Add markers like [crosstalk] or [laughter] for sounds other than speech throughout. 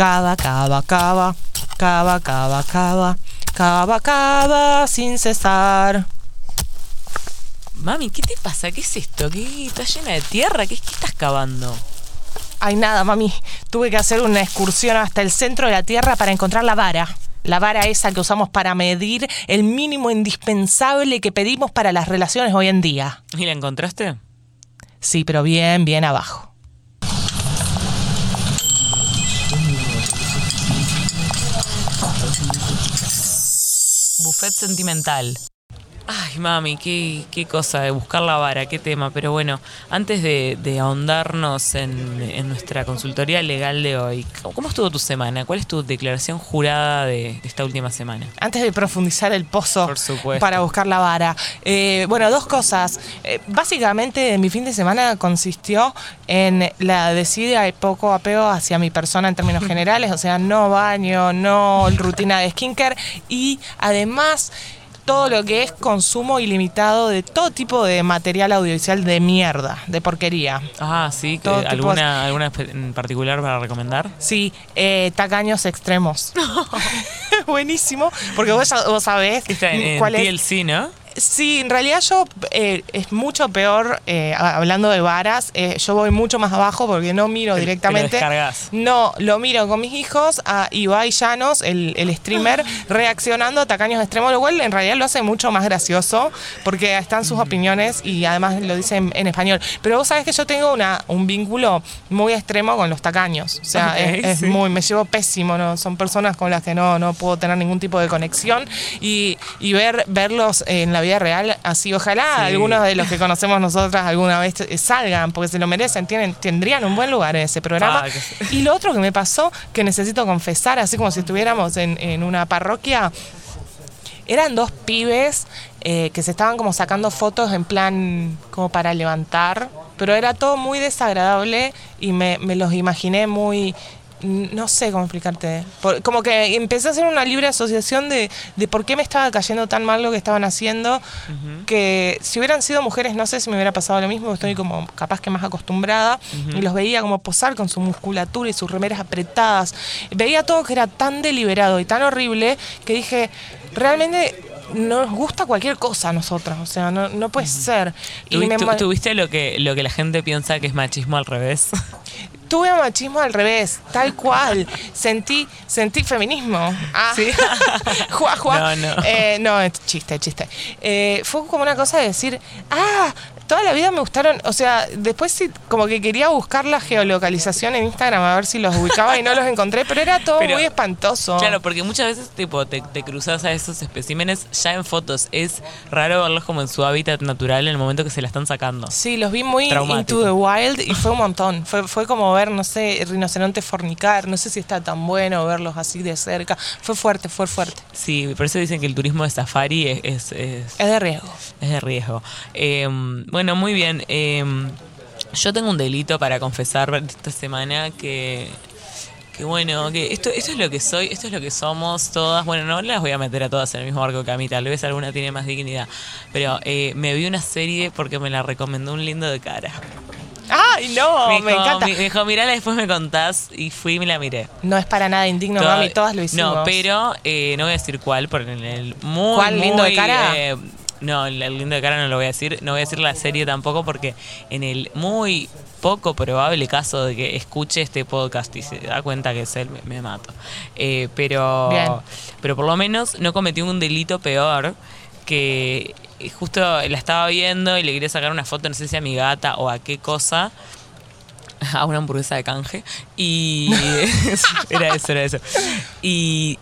Cava, cava, cava, cava, cava, cava, cava, cava, sin cesar. Mami, ¿qué te pasa? ¿Qué es esto? ¿Qué está llena de tierra? ¿Qué, qué estás cavando? Ay, nada, mami. Tuve que hacer una excursión hasta el centro de la Tierra para encontrar la vara. La vara esa que usamos para medir el mínimo indispensable que pedimos para las relaciones hoy en día. ¿Y la encontraste? Sí, pero bien, bien abajo. Buffet sentimental. Ay, mami, qué, qué cosa de buscar la vara, qué tema. Pero bueno, antes de, de ahondarnos en, en nuestra consultoría legal de hoy, ¿cómo estuvo tu semana? ¿Cuál es tu declaración jurada de, de esta última semana? Antes de profundizar el pozo para buscar la vara. eh, bueno, dos cosas. Eh, básicamente, mi fin de semana consistió en la decidida y poco apego hacia mi persona en términos [laughs] generales, o sea, no baño, no rutina de skincare y además todo lo que es consumo ilimitado de todo tipo de material audiovisual de mierda, de porquería. Ah, sí, que- ¿alguna, ¿alguna en particular para recomendar? Sí, eh, tacaños extremos. [laughs] [laughs] Buenísimo, porque vos, vos sabés Está en, en cuál es TLC, ¿no? Sí, en realidad yo eh, es mucho peor, eh, hablando de varas, eh, yo voy mucho más abajo porque no miro lo directamente. descargas. No, lo miro con mis hijos a Ibai Llanos, el, el streamer, [laughs] reaccionando a tacaños extremos, lo cual en realidad lo hace mucho más gracioso porque están sus opiniones y además lo dice en, en español. Pero vos sabés que yo tengo una, un vínculo muy extremo con los tacaños. O sea, es, muy, me llevo pésimo, ¿no? Son personas con las que no, no puedo tener ningún tipo de conexión y, y ver, verlos en la vida real así, ojalá Sí. algunos de los que conocemos nosotras alguna vez eh, salgan, porque se lo merecen, tienen, tendrían un buen lugar en ese programa. Ah, que- Y lo otro que me pasó, que necesito confesar, así como si estuviéramos en, en una parroquia, eran dos pibes eh, que se estaban como sacando fotos en plan como para levantar, pero era todo muy desagradable y me, me los imaginé muy... No sé cómo explicarte. Por- como que empecé a hacer una libre asociación de, de por qué me estaba cayendo tan mal lo que estaban haciendo. Que si hubieran sido mujeres, no sé si me hubiera pasado lo mismo. Estoy como capaz que más acostumbrada. Y los veía como posar con su musculatura y sus remeras apretadas. Veía todo que era tan deliberado y tan horrible que dije, realmente nos gusta cualquier cosa a nosotras. O sea, no, no puede ser. Y ¿Tuvi- me ¿Tuviste lo que, lo que la gente piensa que es machismo al revés? [laughs] tuve machismo al revés, tal cual. Sentí, sentí feminismo. Ah. Sí. [laughs] Juá, juá. No, no. Eh, no, chiste, chiste. Eh, fue como una cosa de decir, ah, toda la vida me gustaron, o sea, después sí, como que quería buscar la geolocalización en Instagram a ver si los ubicaba y no los encontré, pero era todo Pero- muy espantoso. Claro, porque muchas veces tipo te, te cruzas a esos especímenes ya en fotos. Es raro verlos como en su hábitat natural en el momento que se la están sacando. Sí, los vi muy Traumático. into the wild y fue un montón. Fue, fue como ver, no sé, rinoceronte fornicar. No sé si está tan bueno verlos así de cerca. Fue fuerte, fue fuerte. Sí, por eso dicen que el turismo de safari es, es, es- Es de riesgo. es de riesgo. Eh, bueno, muy bien. Eh, yo tengo un delito para confesar esta semana que... Que bueno, que esto, esto es lo que soy, esto es lo que somos todas. Bueno, no las voy a meter a todas en el mismo barco que a mí, tal vez alguna tiene más dignidad. Pero eh, me vi una serie porque me la recomendó un lindo de cara. ¡Ay, no! me, Me, dijo, encanta. Me, dijo, mirala, después me contás. Y fui y me la miré. No es para nada indigno, Toda- mami. Todas lo hicimos. No, pero eh, no voy a decir cuál, porque en el muy. ¿Cuál, lindo de muy, cara? eh, no, el el lindo de cara no lo voy a decir. No voy a decir la serie tampoco, porque en el muy poco probable caso de que escuche este podcast y se da cuenta que es él, me, me mato. Eh, pero, Bien. pero por lo menos no cometió un delito peor que justo la estaba viendo y le quería sacar una foto, no sé si a mi gata o a qué cosa [laughs] a una hamburguesa de canje y [laughs] era eso, era eso. Y,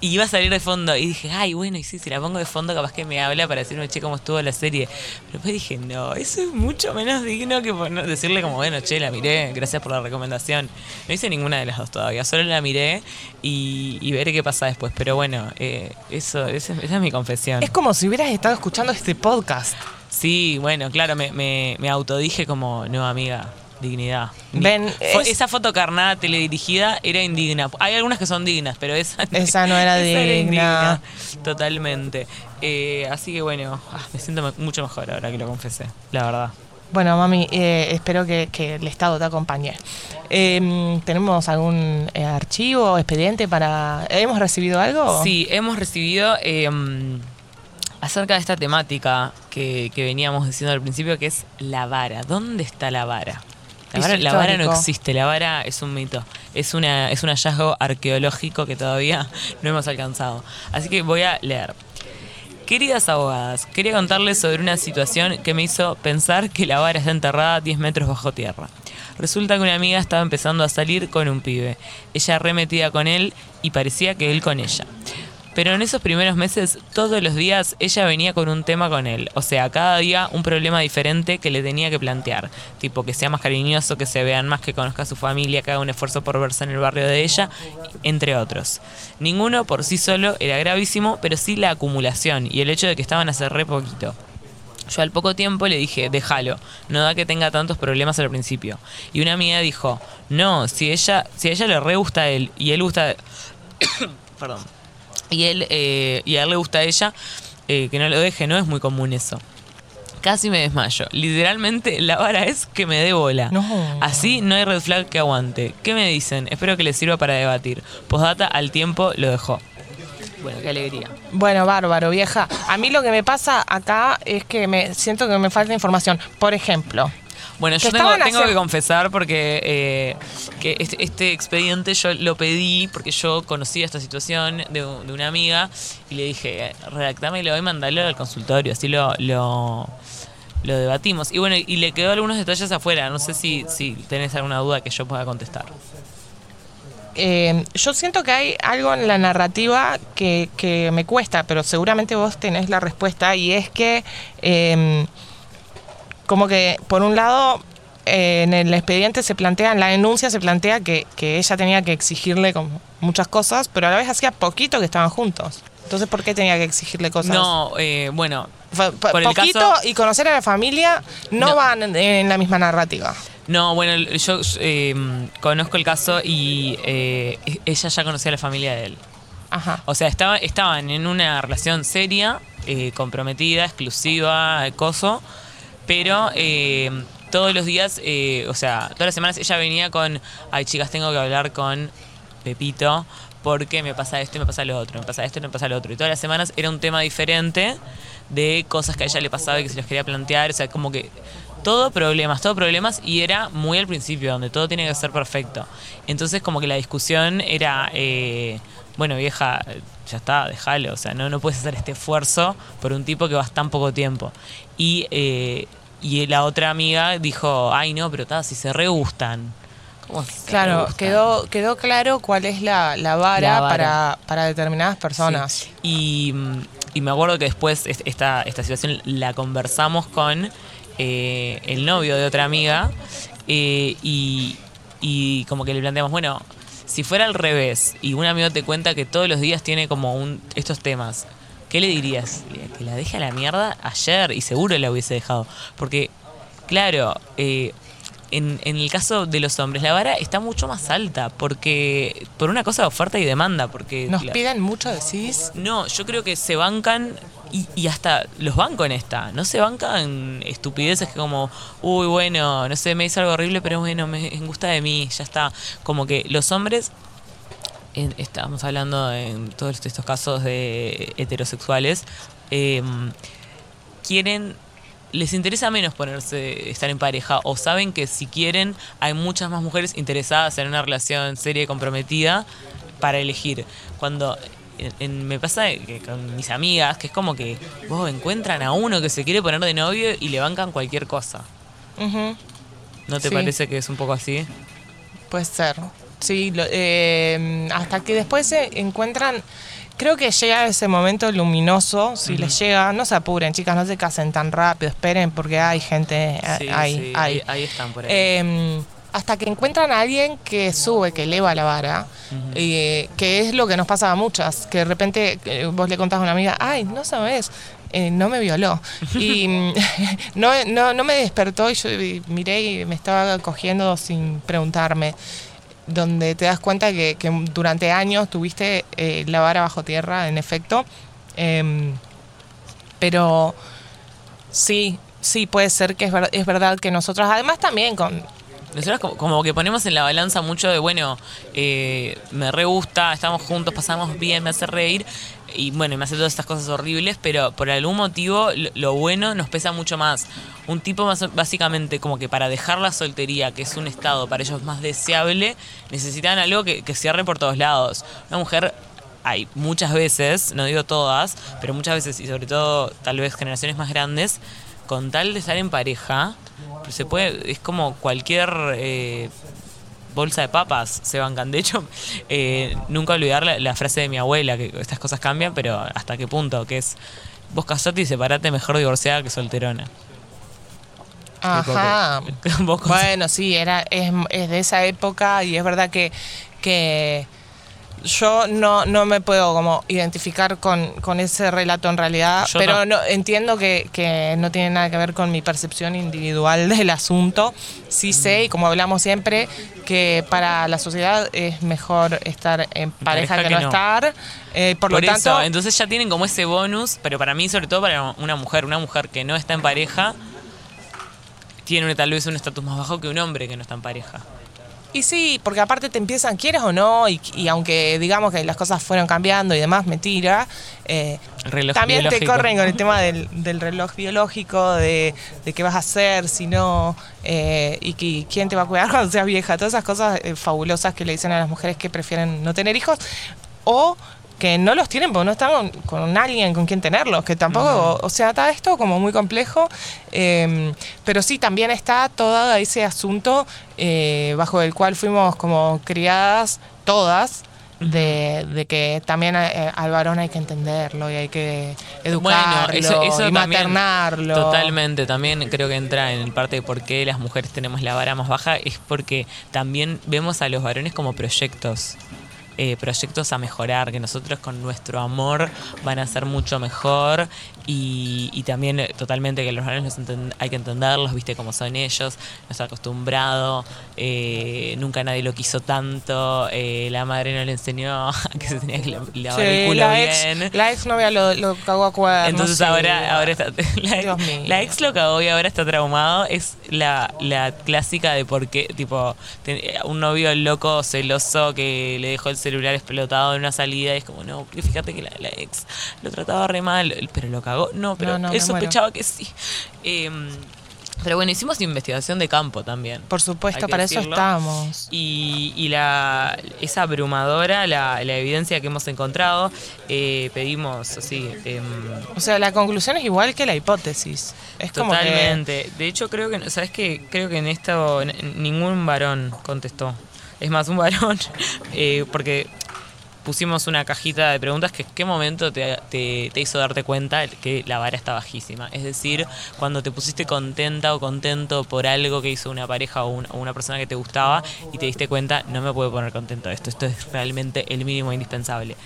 y iba a salir de fondo y dije, ay, bueno, y sí, si la pongo de fondo capaz que me habla para decirme, che, cómo estuvo la serie. Pero después dije, no, eso es mucho menos digno que poner- decirle como, bueno, che, la miré, gracias por la recomendación. No hice ninguna de las dos todavía, solo la miré y, y veré qué pasa después. Pero bueno, eh, eso, esa, esa es mi confesión. Es como si hubieras estado escuchando este podcast. Sí, bueno, claro, me, me, me autodije como, no, amiga, dignidad. Ni- Ven, es- Esa foto carnada teledirigida era indigna. Hay algunas que son dignas, pero esa, Esa no [laughs] era esa digna. indigna. Totalmente. Eh, así que bueno, ah, me siento mucho mejor ahora que lo confesé, la verdad. Bueno, mami, eh, espero que, que el Estado te acompañe. Em, ¿Tenemos algún eh, archivo, expediente para... ¿Hemos recibido algo? Sí, hemos recibido em, acerca de esta temática que, que veníamos diciendo al principio, que es la vara. ¿Dónde está la vara? La vara, la vara no existe, la vara es un mito. Es, una, es un hallazgo arqueológico que todavía [laughs] no hemos alcanzado. Así que voy a leer. Queridas abogadas, quería contarles sobre una situación que me hizo pensar que la vara está enterrada 10 metros bajo tierra. Resulta que una amiga estaba empezando a salir con un pibe. Ella remetida con él y parecía que él con ella. Pero en esos primeros meses, todos los días, ella venía con un tema con él. O sea, cada día un problema diferente que le tenía que plantear. Tipo, que sea más cariñoso, que se vean más, que conozca a su familia, que haga un esfuerzo por verse en el barrio de ella, entre otros. Ninguno por sí solo era gravísimo, pero sí la acumulación y el hecho de que estaban hace re poquito. Yo al poco tiempo le dije, déjalo, no da que tenga tantos problemas al principio. Y una amiga dijo, no, si ella, si a ella le re gusta a él y él gusta... [coughs] Perdón. Y él, eh, y a él le gusta a ella, eh, que no lo deje, no es muy común eso. Casi me desmayo. Literalmente la vara es que me dé bola. No. Así no hay red flag que aguante. ¿Qué me dicen? Espero que les sirva para debatir. Postdata al tiempo lo dejó. Bueno, qué alegría. Bueno, bárbaro, vieja. A mí lo que me pasa acá es que me siento que me falta información. Por ejemplo, Bueno, yo tengo, que confesar porque eh, que este, este expediente yo lo pedí porque yo conocía esta situación de, de una amiga y le dije, redactámelo y mandalo al consultorio, así lo, lo, lo debatimos. Y bueno, y le quedó algunos detalles afuera, no sé si, si tenés alguna duda que yo pueda contestar. eh, yo siento que hay algo en la narrativa que, que me cuesta, pero seguramente vos tenés la respuesta y es que eh, como que por un lado eh, en el expediente se plantea, en la denuncia se plantea que, que ella tenía que exigirle como muchas cosas, pero a la vez hacía poquito que estaban juntos. Entonces, ¿por qué tenía que exigirle cosas? No, eh, bueno, el poquito caso- y conocer a la familia no, No. van en, en la misma narrativa. No, bueno, yo eh, conozco el caso y eh, ella ya conocía a la familia de él. Ajá. O sea, estaba, estaban en una relación seria, comprometida, exclusiva, coso, pero eh, todos los días, eh, o sea, todas las semanas ella venía con, ay chicas, tengo que hablar con Pepito porque me pasa esto y me pasa lo otro, me pasa esto y me pasa lo otro. Y todas las semanas era un tema diferente de cosas que a ella le pasaba y que se los quería plantear, o sea, como que todo problemas, todo problemas y era muy al principio, donde todo tiene que ser perfecto. Entonces como que la discusión era, eh, bueno vieja, ya está, déjalo, o sea, no, no puedes hacer este esfuerzo por un tipo que vas tan poco tiempo. Y, eh, y la otra amiga dijo, ay no, pero ta, si se re gustan. ¿Cómo si se Claro, gustan? quedó, quedó claro cuál es la, la vara, La vara. Para, para determinadas personas. Sí. Y, mm, y me acuerdo que después est- esta, esta situación la conversamos con eh, el novio de otra amiga eh, y, y como que le planteamos, bueno, si fuera al revés y un amigo te cuenta que todos los días tiene como un, estos temas, ¿qué le dirías? Que la deje a la mierda ayer y seguro la hubiese dejado. Porque, claro, eh, en, en el caso de los hombres, la vara está mucho más alta porque por una cosa de oferta y demanda. Porque Nos la- piden mucho, decís. no, yo creo que se bancan y, y hasta los banco en esta. No se bancan estupideces que como, uy, bueno, no sé, me hizo algo horrible, pero bueno, me gusta de mí, ya está. Como que los hombres, en- estábamos hablando en todos estos casos de heterosexuales, eh, quieren les interesa menos ponerse estar en pareja o saben que si quieren hay muchas más mujeres interesadas en una relación seria y comprometida para elegir cuando en- en- me pasa que con mis amigas que es como que vos encuentran a uno que se quiere poner de novio y le bancan cualquier cosa ¿no te Sí. parece que es un poco así? Puede ser. Sí, lo- eh, hasta que después se encuentran. Creo que llega ese momento luminoso, si les llega, no se apuren, chicas, no se casen tan rápido, esperen porque hay gente eh, Sí, ahí, sí, ahí. están por ahí Eh, hasta que encuentran a alguien que sube, que eleva la vara, eh, que es lo que nos pasa a muchas, que de repente vos le contás a una amiga, ay, no sabes, eh, no me violó. [laughs] Y mm, [laughs] no, no, no me despertó y yo miré y me estaba cogiendo sin preguntarme. Donde te das cuenta que, que durante años tuviste eh, la vara bajo tierra, en efecto. Em, pero Sí, sí, puede ser que es, es verdad que nosotros, además también con... Nosotros como, que ponemos en la balanza mucho de, bueno, eh, me re gusta, estamos juntos, pasamos bien, me hace reír y bueno, me hace todas estas cosas horribles, pero por algún motivo lo, lo bueno nos pesa mucho más. Un tipo más, básicamente como que para dejar la soltería, que es un estado para ellos más deseable, necesitan algo que, que cierre por todos lados. Una mujer hay muchas veces, no digo todas, pero muchas veces y sobre todo tal vez generaciones más grandes, con tal de estar en pareja, se puede, es como cualquier eh, bolsa de papas se bancan. De hecho, [laughs] eh, nunca olvidar la, la frase de mi abuela, que estas cosas cambian, pero hasta qué punto, que es vos casate y separate mejor divorciada que solterona. Ajá. [laughs] Vos Bueno, sí, era, es, es de esa época y es verdad que, que yo no, no me puedo como identificar con, con ese relato en realidad, Yo pero no. no, entiendo que, que no tiene nada que ver con mi percepción individual [laughs] del asunto. Sí sé, y como hablamos siempre, que para la sociedad es mejor estar en pareja, pareja que, que no, estar. Eh, por, Por lo eso, tanto, entonces ya tienen como ese bonus, pero para mí, sobre todo para una mujer, una mujer que no está en pareja, tiene tal vez un estatus más bajo que un hombre que no está en pareja. Y sí, porque aparte te empiezan, quieres o no, y, y aunque digamos que las cosas fueron cambiando y demás, mentira, eh, reloj también te corren con el tema del, del reloj biológico, de, de qué vas a hacer, si no, eh, y que, quién te va a cuidar [laughs] cuando seas vieja, todas esas cosas eh, fabulosas que le dicen a las mujeres que prefieren no tener hijos, o que no los tienen porque no están con, alguien con quien tenerlos, que tampoco, o sea, está esto como muy complejo, eh, pero sí, también está todo ese asunto eh, bajo el cual fuimos como criadas todas, de, de que también eh, al varón hay que entenderlo y hay que educarlo y también, maternarlo. Totalmente, también creo que entra en parte de por qué las mujeres tenemos la vara más baja, es porque también vemos a los varones como proyectos. Eh, proyectos a mejorar, que nosotros con nuestro amor van a ser mucho mejor y, y también eh, totalmente que los enten- hay que entenderlos, viste cómo son ellos, no está acostumbrado, eh, nunca nadie lo quiso tanto, eh, la madre no le enseñó a [laughs] que se tenía que la- lavar el Sí, culo la, bien. ex, la ex novia lo, lo cagó a cuernos. Entonces ahora, ahora está, [laughs] la, Dios mío. la ex lo cagó y ahora está traumado. Es la, la clásica de por qué, tipo, ten- un novio loco, celoso, que le dejó el celular explotado en una salida y es como, no, fíjate que la, la ex lo trataba re mal, pero lo cagó. No, pero No, no, él sospechaba que sí. Em, pero bueno, hicimos investigación de campo también. Por supuesto, para eso estamos. Y, y la, es abrumadora la, la evidencia que hemos encontrado. Eh, pedimos así. em, O sea, la conclusión es igual que la hipótesis. Es como que- Totalmente. De hecho, creo que, ¿sabes qué? Creo que en esto ningún varón contestó. Es más, un varón, [laughs] eh, porque pusimos una cajita de preguntas que qué momento te, te- hizo darte cuenta que la vara está bajísima. Es decir, cuando te pusiste contenta o contento por algo que hizo una pareja o, un- o una persona que te gustaba y te diste cuenta, no me puedo poner contento de esto, esto es realmente el mínimo indispensable.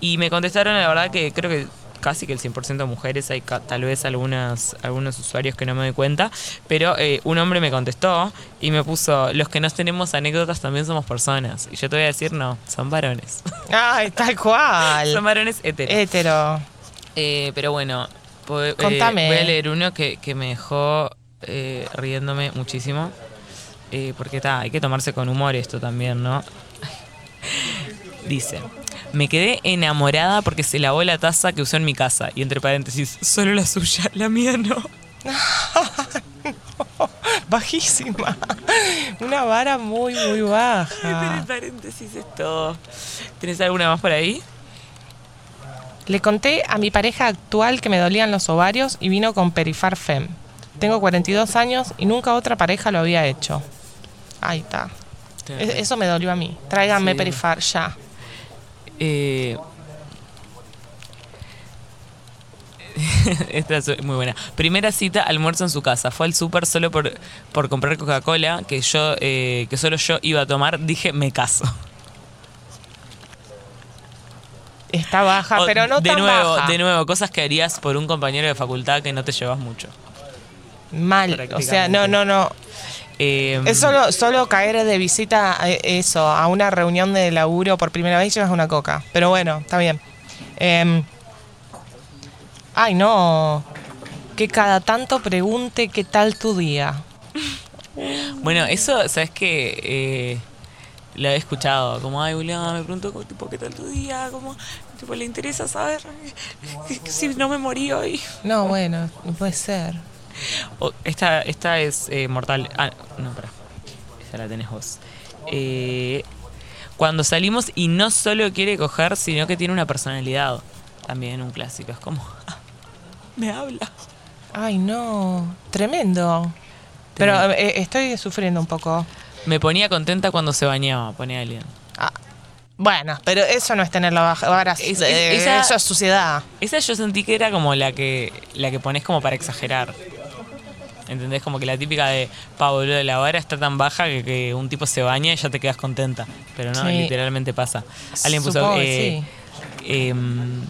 Y me contestaron, la verdad que creo que casi que el 100% de mujeres, hay tal vez algunas, algunos usuarios que no me doy cuenta, pero eh, un hombre me contestó y me puso, los que no tenemos anécdotas también somos personas. Y yo te voy a decir, no, son varones. [laughs] Ay, tal cual. son varones heteros. Hétero. Eh, pero bueno, eh, Contame. voy a leer uno que, que me dejó eh, riéndome muchísimo. Eh, porque está, hay que tomarse con humor esto también, ¿no? [laughs] Dice, me quedé enamorada porque se lavó la taza que usó en mi casa. Y entre paréntesis, solo la suya, la mía no. [laughs] Bajísima. Una vara muy, muy Entre baja. paréntesis es todo. ¿Tenés alguna más por ahí? Le conté a mi pareja actual que me dolían los ovarios y vino con Perifar Fem. Tengo 42 años y nunca otra pareja lo había hecho. Ahí está. Es- Eso me dolió a mí. Tráiganme Sí. Perifar ya. Eh, [laughs] Esta es muy buena. Primera cita, almuerzo en su casa. Fue al súper solo por, por comprar Coca-Cola, que yo eh, que solo yo iba a tomar. Dije, me caso. Está baja, O, pero no de tan nuevo, baja. De nuevo, cosas que harías por un compañero de facultad que no te llevas mucho. Mal. O sea, no, no, no. Eh, Es solo, solo caer de visita a eso, a una reunión de laburo por primera vez y llevas una coca. Pero bueno, está bien. Em, ay, no. Que cada tanto pregunte qué tal tu día. Bueno, eso, ¿sabes qué? Eh, lo he escuchado, como, ay, Julián, me pregunto, tipo, ¿qué tal tu día? Como, tipo, le interesa saber [laughs] si no me morí hoy. No, bueno, no puede ser. Esta, esta es eh, mortal. Ah, no, pará. Esta la tenés vos. Eh, cuando salimos y no solo quiere coger, sino que tiene una personalidad. También un clásico. Es como, ah, [laughs] me habla. Ay, no. Tremendo. Pero eh, estoy sufriendo un poco. Me ponía contenta cuando se bañaba, pone alguien. Ah, bueno, pero eso no es tener la baja. Ahora, Es- es- eh, esa- Eso es suciedad. Esa yo sentí que era como la que la que pones como para exagerar. ¿Entendés? Como que la típica de Pablo de la vara está tan baja que, que un tipo se baña y ya te quedas contenta. Pero no, Sí. literalmente pasa. Alguien puso Supongo eh, em,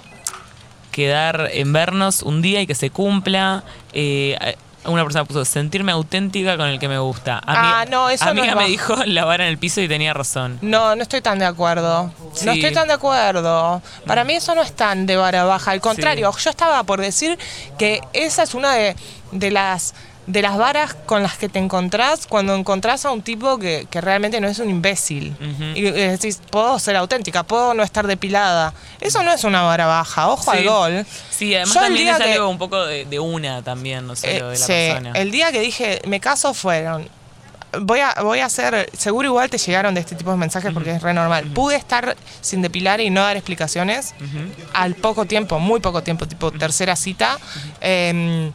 quedar en vernos un día y que se cumpla. Eh, una persona puso sentirme auténtica con el que me gusta. Ah, no, eso no amiga es me dijo la vara en el piso y tenía razón. No, no estoy tan de acuerdo. Sí. No estoy tan de acuerdo. Para mí eso no es tan de vara baja. Al contrario, yo estaba por decir que esa es una de, de las de las varas con las que te encontrás cuando encontrás a un tipo que, que realmente no es un imbécil. Y, y decís, puedo ser auténtica, puedo no estar depilada. Eso no es una vara baja. Ojo Sí. al gol. Sí, además Yo el también día es que- algo un poco de, de una también, no Eh, de la sí, persona. el día que dije me caso fueron. Voy a, voy a hacer, seguro igual te llegaron de este tipo de mensajes porque es re normal. Pude estar sin depilar y no dar explicaciones al poco tiempo, muy poco tiempo, tipo tercera cita. em,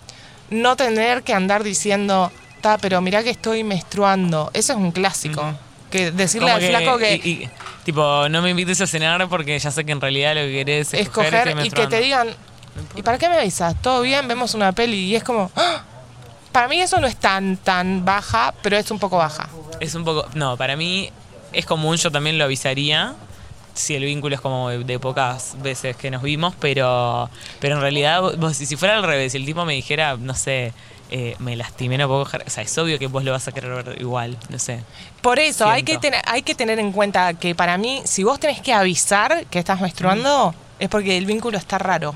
no tener que andar diciendo, ta, pero mirá que estoy menstruando. Eso es un clásico. Que decirle Como al flaco que y- y, tipo, no me invites a cenar porque ya sé que en realidad lo que querés es escoger coger y que te digan, ¿y para qué me avisas? ¿Todo bien? Vemos una peli y es como, ¡ah! para mí eso no es tan, tan baja, pero es un poco baja. Es un poco... No, para mí es común, yo también lo avisaría. Si el vínculo es como de, de pocas veces que nos vimos, pero pero en realidad, vos- si fuera al revés, si el tipo me dijera, no sé, eh, me lastimé, no puedo coger, o sea, es obvio que vos lo vas a querer ver igual, no sé. Por eso, hay que, tener, hay que tener en cuenta que para mí, si vos tenés que avisar que estás menstruando, es porque el vínculo está raro.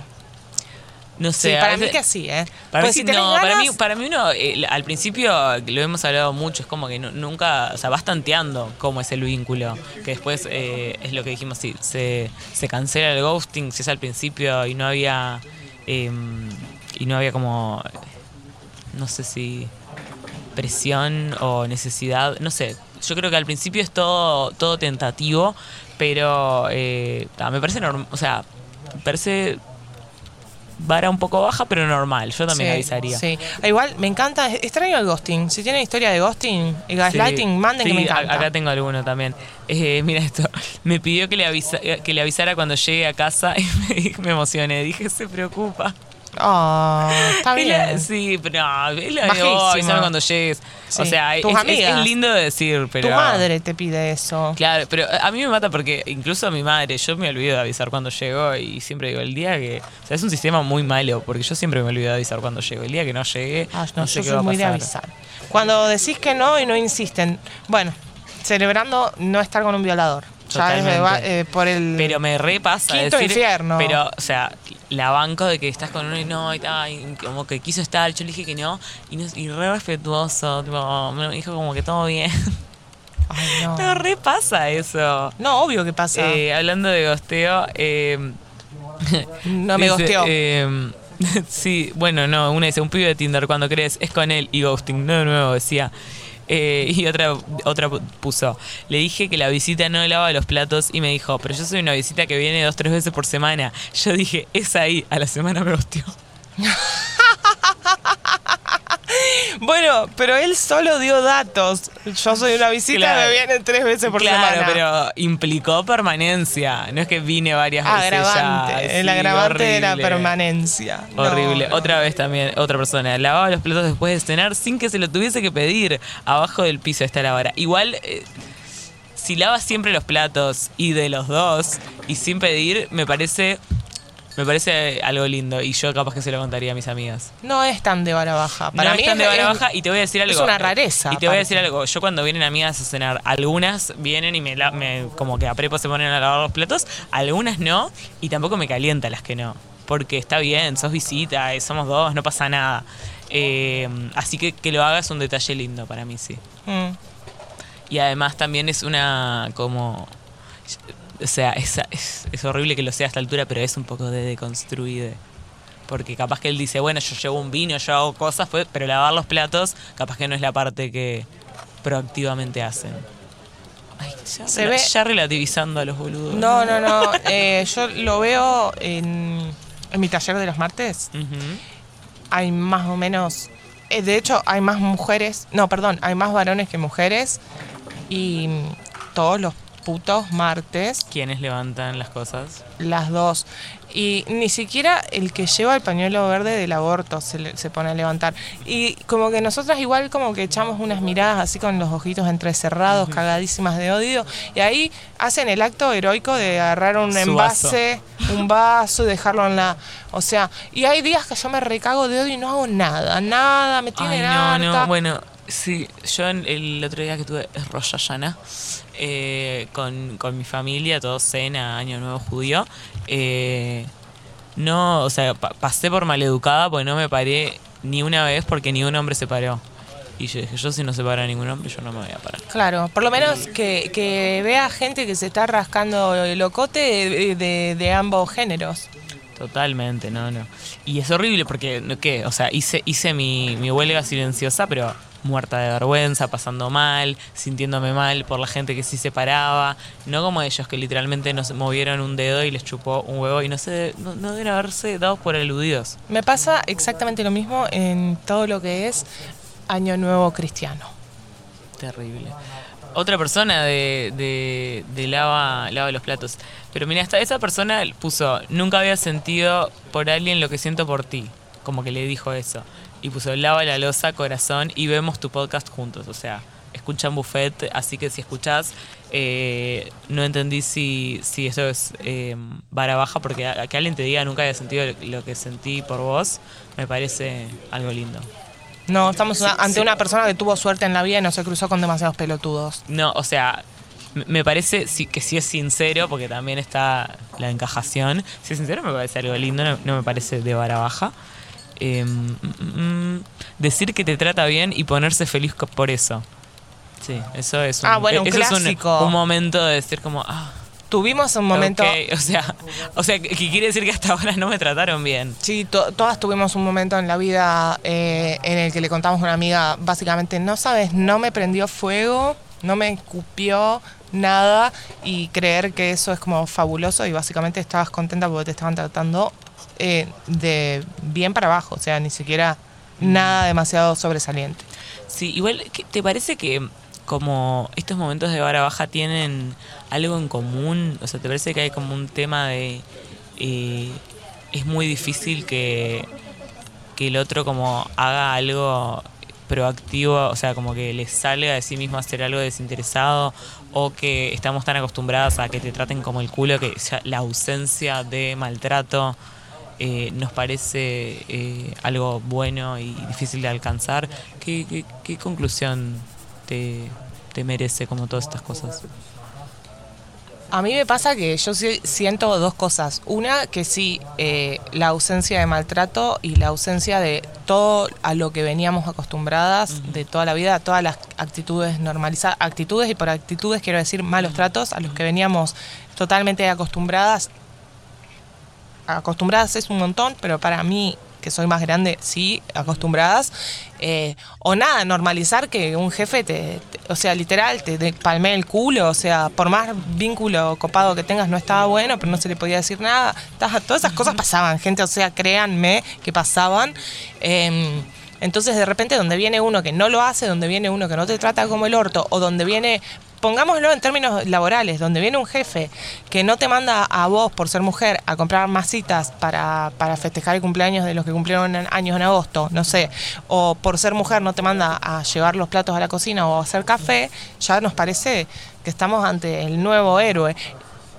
No sé, Sí, para mí que sí, ¿eh? Para Pues mí, si no, para mí, para mí uno, eh, al principio, lo hemos hablado mucho, es como que nu- nunca, o sea, vas tanteando cómo es el vínculo, que después eh, es lo que dijimos, si se, se cancela el ghosting, si es al principio y no había, eh, y no había como, no sé si presión o necesidad, no sé, yo creo que al principio es todo, todo tentativo, pero eh, me parece normal, o sea, parece vara un poco baja, pero normal. Yo también Sí, avisaría. Sí. Ah, Igual, me encanta, es- extraño el ghosting. Si tienen historia de ghosting y gaslighting, Sí, manden que me encanta. Acá tengo alguno también. Eh, mira esto. Me pidió que le, avisa- eh, que le avisara cuando llegue a casa [laughs] y me, me emocioné. Dije, se preocupa. Oh, está [laughs] Es la- bien. sí, pero no, la de. "Oh, cuando llegues. O sea, es, lindo de decir, pero. Tu madre te pide eso. Claro, pero a mí me mata porque incluso a mi madre, yo me olvido de avisar cuando llego y siempre digo el día que. O sea, es un sistema muy malo porque yo siempre me olvido de avisar cuando llego. El día que no llegue, Ah, no, no, sé yo qué soy va a muy de pasar. avisar. Cuando decís que no y no insisten, bueno, celebrando no estar con un violador. Ya es Totalmente. va- eh, por el. Pero me repasa Quinto decir, infierno. Pero, o sea, la banco de que estás con uno y no, y, tal, y como que quiso estar, yo le dije que no, y, no, y re respetuoso, tipo, me dijo como que todo bien. [laughs] Ay, no. Me repasa eso. No, obvio que pasa. Eh, hablando de gosteo, eh, [laughs] no me dice, gosteó. eh, [laughs] sí, bueno, no, una dice, un pibe de Tinder cuando crees es con él y ghosting, no de nuevo, decía. Eh, [laughs] y otra, otra puso, le dije que la visita no lava los platos y me dijo, pero yo soy una visita que viene dos, tres veces por semana. Yo dije, es ahí, a la semana me hostió. [laughs] Bueno, pero él solo dio datos. Yo soy una visita Claro. me viene tres veces por claro, semana. pero implicó permanencia, no es que vine varias veces agravante, ya. el Sí, agravante de la horrible. permanencia. Horrible. no. Otra vez también, otra persona. Lavaba los platos después de cenar sin que se lo tuviese que pedir. Abajo del piso está la vara. Igual, eh, si lavas siempre los platos y de los dos y sin pedir, me parece. Me parece algo lindo y yo capaz que se lo contaría a mis amigas. No es tan de vara baja. Para no mí están de vara es- baja y te voy a decir algo. es una rareza, Y te voy a decir algo. Yo cuando vienen amigas a cenar, algunas vienen y me, la- me- como que a prepo se ponen a lavar los platos, algunas no y tampoco me calienta las que no. porque está bien, sos visita, eh, somos dos, no pasa nada. Eh, así que que lo haga es un detalle lindo para mí, sí. Mm. Y además también es una como... O sea, es, es, es horrible que lo sea a esta altura, pero es un poco de deconstruide. Porque capaz que él dice, bueno, yo llevo un vino, yo hago cosas, pero lavar los platos, capaz que no es la parte que proactivamente hacen. Ay, ya, Se ve- ya relativizando a los boludos. No, no, no. eh, yo lo veo en, en mi taller de los martes. Hay más o menos. eh, de hecho, hay más mujeres. No, perdón, hay más varones que mujeres. Y todos los putos martes, ¿Quiénes levantan las cosas? las dos. Y ni siquiera el que lleva el pañuelo verde del aborto se, le- se pone a levantar. Y como que nosotras igual como que echamos unas miradas así con los ojitos entrecerrados, cagadísimas de odio. Y ahí hacen el acto heroico de agarrar un Su envase, un vaso y dejarlo en la... O sea, y hay días que yo me recago de odio y no hago nada, nada, me tienen Ay, no, harta. no, bueno, sí, yo en- el otro día que tuve Rosh Hashanah, eh, con, con mi familia, todos cena, Año Nuevo Judío, eh, no, o sea, pa- pasé por maleducada porque no me paré ni una vez porque ni un hombre se paró. Y yo dije, yo si no se para ningún hombre, yo no me voy a parar. Claro, por lo menos que, que vea gente que se está rascando el locote de, de- de ambos géneros. Totalmente, no, no. Y es horrible porque, ¿no ¿qué? O sea, hice, hice mi, mi huelga silenciosa, pero muerta de vergüenza, pasando mal, sintiéndome mal por la gente que sí se paraba. No como ellos que literalmente nos movieron un dedo y les chupó un huevo y no sé, no, no deben haberse dado por aludidos. Me pasa exactamente lo mismo en todo lo que es Año Nuevo Cristiano. Terrible. Otra persona de, de, de lava, lava los platos. Pero mira, esta, esa persona puso, nunca había sentido por alguien lo que siento por ti. Como que le dijo eso. Y puso, lava la losa, corazón, y vemos tu podcast juntos. O sea, escuchan Buffet, así que si escuchás, eh, no entendí si, si eso es eh, vara baja, porque a- que alguien te diga nunca había sentido lo que sentí por vos, me parece algo lindo. No, estamos una- ante sí. una persona que tuvo suerte en la vida y no se cruzó con demasiados pelotudos. No, o sea, me parece sí, que si es sincero, porque también está la encajación. Si es sincero, me parece algo lindo, no, no me parece de vara baja. Eh, mm, mm, decir que te trata bien y ponerse feliz por eso. Sí, eso es un, Ah, bueno, un eso es un- clásico. un momento de decir como, ah, Tuvimos un momento... ok, o sea, o sea, que que quiere decir que hasta ahora no me trataron bien. Sí, to- todas tuvimos un momento en la vida eh, en el que le contamos a una amiga, básicamente, no sabes, no me prendió fuego, no me escupió nada y creer que eso es como fabuloso y básicamente estabas contenta porque te estaban tratando eh, de bien para abajo, o sea, ni siquiera nada demasiado sobresaliente. Sí, igual, ¿qué- ¿te parece que como estos momentos de vara baja tienen algo en común? O sea, ¿te parece que hay como un tema de... eh, es muy difícil que, que el otro como haga algo proactivo, o sea, como que le salga de sí mismo hacer algo desinteresado o que estamos tan acostumbradas a que te traten como el culo que ya la ausencia de maltrato eh, nos parece eh, algo bueno y difícil de alcanzar. ¿Qué, qué- qué conclusión te, te merece como todas estas cosas? A mí me pasa que yo siento dos cosas. Una, que sí, eh, la ausencia de maltrato y la ausencia de todo a lo que veníamos acostumbradas de toda la vida, todas las actitudes normalizadas, actitudes y por actitudes quiero decir malos tratos a los que veníamos totalmente acostumbradas. Acostumbradas es un montón, pero para mí, que soy más grande, sí, acostumbradas. Eh, o nada, normalizar que un jefe te, o sea, literal, te, te el culo, o sea, por más vínculo copado que tengas, no estaba bueno, pero no se le podía decir nada. Todas esas cosas pasaban, gente, o sea, créanme que pasaban. Em, entonces, de repente, donde viene uno que no lo hace, donde viene uno que no te trata como el orto, o donde viene, pongámoslo en términos laborales, donde viene un jefe que no te manda a vos, por ser mujer, a comprar masitas para, para festejar el cumpleaños de los que cumplieron años en agosto, no sé, o por ser mujer no te manda a llevar los platos a la cocina o a hacer café, ya nos parece que estamos ante el nuevo héroe.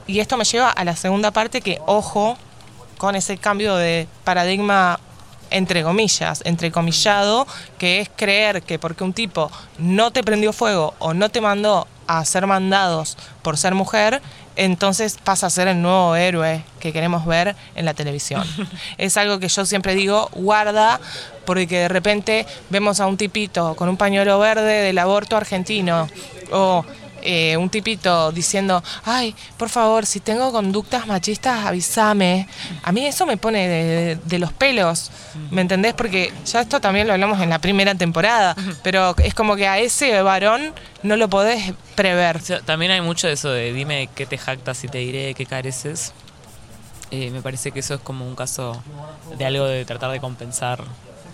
Y esto me lleva a la segunda parte que, ojo, con ese cambio de paradigma entre comillas, entrecomillado, que es creer que porque un tipo no te prendió fuego o no te mandó a ser mandados por ser mujer, entonces pasa a ser el nuevo héroe que queremos ver en la televisión. [laughs] es algo que yo siempre digo, guarda, porque de repente vemos a un tipito con un pañuelo verde del aborto argentino o eh, un tipito diciendo, ay, por favor, si tengo conductas machistas, avísame. A mí eso me pone de, de, los pelos, ¿me entendés? Porque ya esto también lo hablamos en la primera temporada, pero es como que a ese varón no lo podés prever. también hay mucho de eso de dime qué te jactas y te diré de qué careces. Eh, me parece que eso es como un caso de algo de tratar de compensar.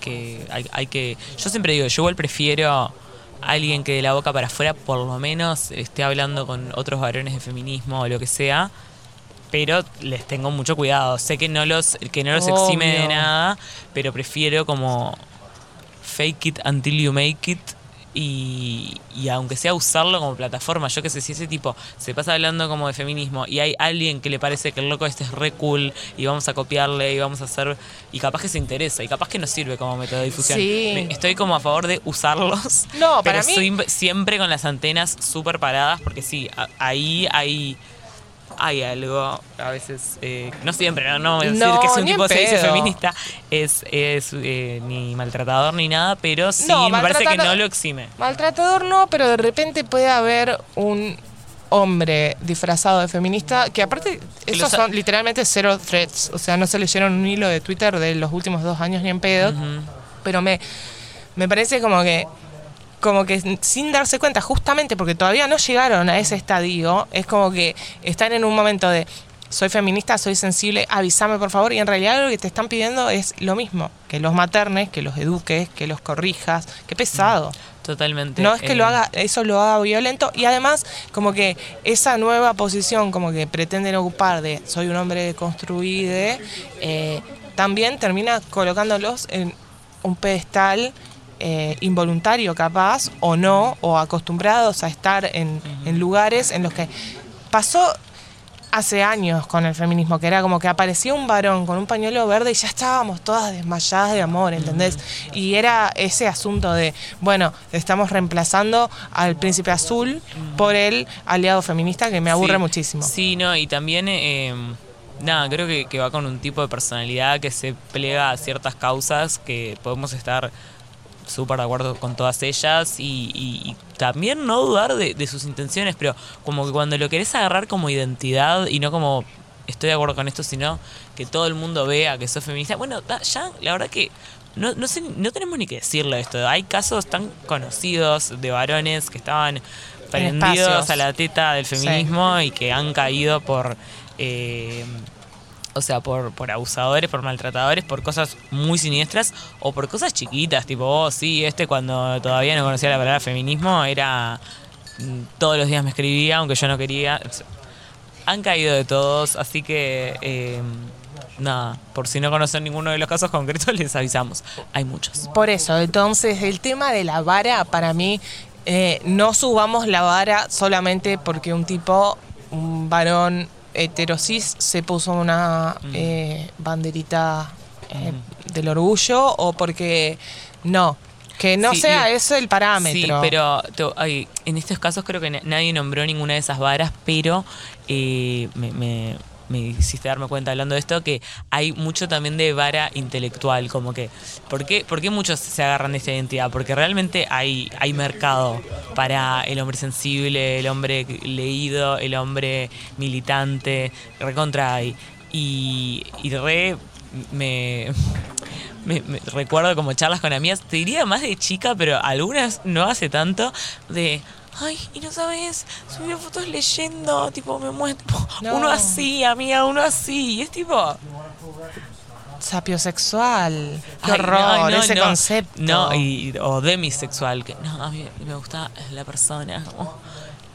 Que hay, hay que. Yo siempre digo, yo igual prefiero alguien que de la boca para afuera por lo menos esté hablando con otros varones de feminismo o lo que sea, pero les tengo mucho cuidado. Sé que no los, que no los exime de nada, pero prefiero como fake it until you make it y, y, aunque sea usarlo como plataforma, yo que sé, si ese tipo se pasa hablando como de feminismo y hay alguien que le parece que el loco este es re cool y vamos a copiarle y vamos a hacer, y capaz que se interesa y capaz que nos sirve como método de difusión. Estoy como a favor de usarlos, no, [laughs] pero siempre con las antenas súper paradas porque sí, ahí hay hay algo, a veces, eh, no siempre, no, no voy a decir que si un tipo se dice feminista es, es eh, ni maltratador ni nada, pero sí me parece que no lo exime. Maltratador no, pero de repente puede haber un hombre disfrazado de feminista, que aparte, esos son literalmente cero threats, o sea, no se leyeron un hilo de Twitter de los últimos dos años ni en pedo, pero me, me parece como que como que sin darse cuenta, justamente porque todavía no llegaron a ese estadio, es como que están en un momento de soy feminista, soy sensible, avísame por favor, y en realidad lo que te están pidiendo es lo mismo, que los maternes, que los eduques, que los corrijas, qué pesado. Totalmente. No es que lo eh, haga, eso lo haga violento y además como que esa nueva posición como que pretenden ocupar de soy un hombre deconstruido, eh, también termina colocándolos en un pedestal eh, involuntario capaz o no, o acostumbrados a estar en, lugares en los que pasó hace años con el feminismo, que era como que aparecía un varón con un pañuelo verde y ya estábamos todas desmayadas de amor, ¿entendés? Y era ese asunto de, bueno, estamos reemplazando al príncipe azul por el aliado feminista que me aburre muchísimo. Sí, no, y también... Eh, nada, creo que, que va con un tipo de personalidad que se plega a ciertas causas que podemos estar súper de acuerdo con todas ellas y, también no dudar de, sus intenciones, pero como que cuando lo querés agarrar como identidad y no como estoy de acuerdo con esto, sino que todo el mundo vea que sos feminista, bueno, ya la verdad que no, no, sé, no tenemos ni que decirle esto. Hay casos tan conocidos de varones que estaban prendidos a la teta del feminismo y que han caído por... Eh, o sea, por, por abusadores, por maltratadores, por cosas muy siniestras o por cosas chiquitas, tipo, oh, sí, este cuando todavía no conocía la palabra feminismo era mm, todos los días me escribía, aunque yo no quería. Han caído de todos, así que eh, nada, por si no conocen ninguno de los casos concretos, [laughs] les avisamos. Hay muchos. Por eso, entonces, el tema de la vara, para mí, eh, no subamos la vara solamente porque un tipo, un varón heterosis se puso una mm. eh, banderita eh, mm. del orgullo o porque no. Que no sea eso el parámetro. Sí, pero en estos casos creo que nadie nombró ninguna de esas varas, pero eh, me me hiciste darme cuenta hablando de esto, que hay mucho también de vara intelectual, como que, ¿por qué, ¿por qué muchos se agarran de esta identidad? Porque realmente hay, hay mercado para el hombre sensible, el hombre leído, el hombre militante, recontra hay. Y, y re me, me, recuerdo como charlas con amigas, te diría más de chica, pero algunas no hace tanto, de ay, y no sabes, subió fotos leyendo, tipo, me muestro, uno así, amiga, uno así, y es tipo... Sapiosexual. Qué horror, ese concepto. No, y, o demisexual, que no, a mí me gusta la persona,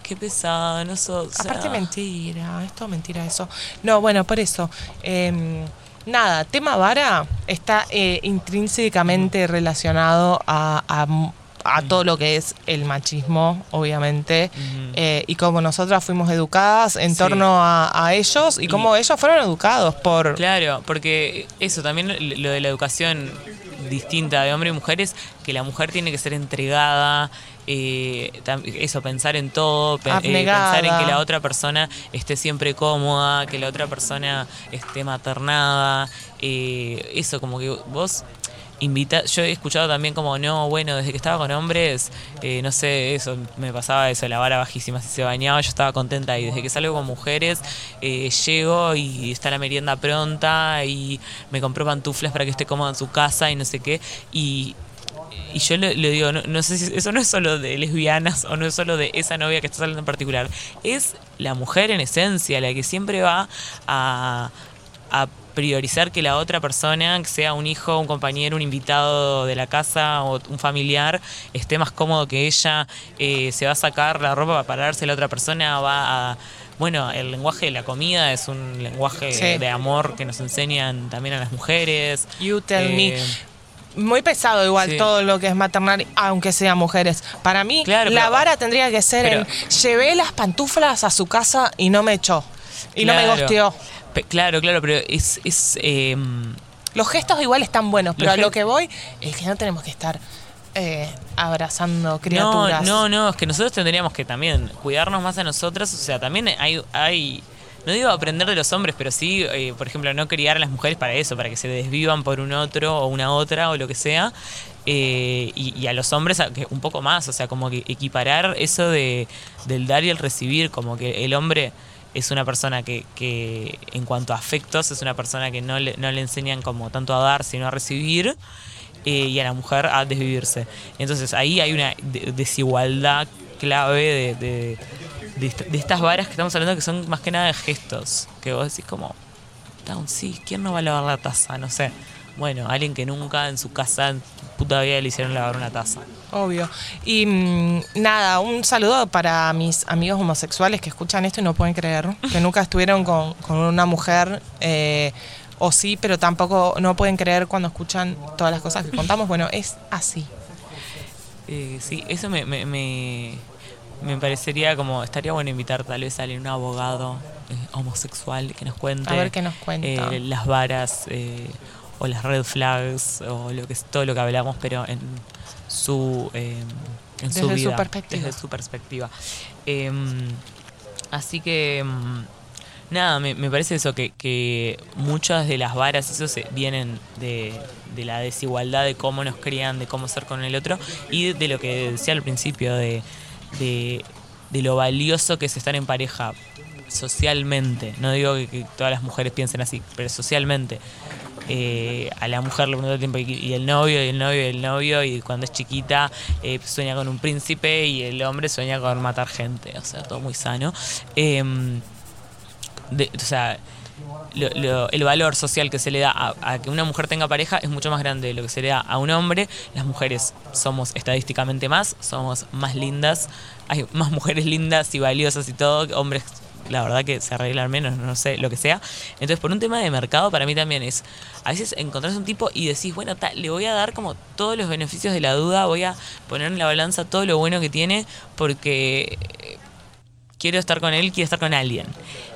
qué pesada, no sos. Aparte mentira, esto mentira eso. No, bueno, por eso. Em, nada, tema vara está eh, intrínsecamente relacionado a a todo lo que es el machismo, obviamente, eh, y cómo nosotras fuimos educadas en torno a, ellos y, cómo ellos fueron educados por... Claro, porque eso, también lo de la educación distinta de hombres y mujeres, que la mujer tiene que ser entregada, eh, eso, pensar en todo, pe- eh, pensar en que la otra persona esté siempre cómoda, que la otra persona esté maternada, eh, eso, como que vos invita yo he escuchado también como no bueno desde que estaba con hombres eh, no sé eso me pasaba eso la vara bajísima si se bañaba yo estaba contenta y desde que salgo con mujeres eh, llego y está la merienda pronta y me compró pantuflas para que esté cómoda en su casa y no sé qué y y yo le, digo, no, no sé si eso no es solo de lesbianas o no es solo de esa novia que está saliendo en particular. Es la mujer en esencia, la que siempre va a, a priorizar que la otra persona, que sea un hijo, un compañero, un invitado de la casa o un familiar, esté más cómodo que ella, eh, se va a sacar la ropa para pararse la otra persona, va a... Bueno, el lenguaje de la comida es un lenguaje Sí. de amor que nos enseñan también a las mujeres. You tell Eh, me. Muy pesado igual Sí. todo lo que es maternal, aunque sean mujeres. Para mí, Claro, la pero- vara tendría que ser pero- en llevé las pantuflas a su casa y no me echó. Y no me gosteó. Claro, claro, pero es... es eh, Los gestos igual están buenos, pero a lo que voy es que no tenemos que estar eh, abrazando no, criaturas. no, no, es que nosotros tendríamos que también cuidarnos más a nosotras. O sea, también hay... hay no digo aprender de los hombres, pero sí, eh, por ejemplo, no criar a las mujeres para eso, para que se desvivan por un otro o una otra o lo que sea. Eh, y, y a los hombres un poco más, o sea, como que equiparar eso de, del dar y el recibir, como que el hombre es una persona que, que en cuanto a afectos es una persona que no le, no le enseñan como tanto a dar sino a recibir eh, y a la mujer a desvivirse. Entonces ahí hay una de- desigualdad clave de, de, de est- de estas varas que estamos hablando que son más que nada de gestos, que vos decís como, "Down, ¿quién no va a lavar la taza? No sé. Bueno, alguien que nunca en su casa, en su puta vida le hicieron lavar una taza. Obvio. Y mm, nada, un saludo para mis amigos homosexuales que escuchan esto y no pueden creer que nunca estuvieron con, con una mujer. eh, o sí, pero tampoco no pueden creer cuando escuchan todas las cosas que contamos. Bueno, es así. Eh, sí, eso me, me, me, me parecería como, estaría bueno invitar tal vez a alguien, un abogado eh, homosexual que nos cuente. A ver qué nos cuenta. eh, las varas eh, o las red flags o lo que es todo lo que hablamos, pero en su, eh, en su Desde su vida, perspectiva. Desde su perspectiva. Em, así que... em, Nada, me, me parece eso, que, que muchas de las varas, eso se, vienen de, de la desigualdad de cómo nos crían, de cómo ser con el otro, y de lo que decía al principio, de, de, de lo valioso que es estar en pareja socialmente. No digo que, que todas las mujeres piensen así, pero socialmente. Eh, a la mujer le pregunta tiempo, y, el novio, y el novio, y el novio, y cuando es chiquita eh, sueña con un príncipe, y el hombre sueña con matar gente, o sea, todo muy sano. Em, o sea, lo- lo- el valor social que se le da a, a que una mujer tenga pareja es mucho más grande de lo que se le da a un hombre. Las mujeres somos estadísticamente más, somos más lindas, hay más mujeres lindas y valiosas y todo, hombres la verdad que se arreglan menos, no sé, lo que sea. Entonces, por un tema de mercado, para mí también es, a veces encontrás un tipo y decís, bueno, le voy a dar como todos los beneficios de la duda, voy a poner en la balanza todo lo bueno que tiene, porque eh, quiero estar con él, quiero estar con alguien.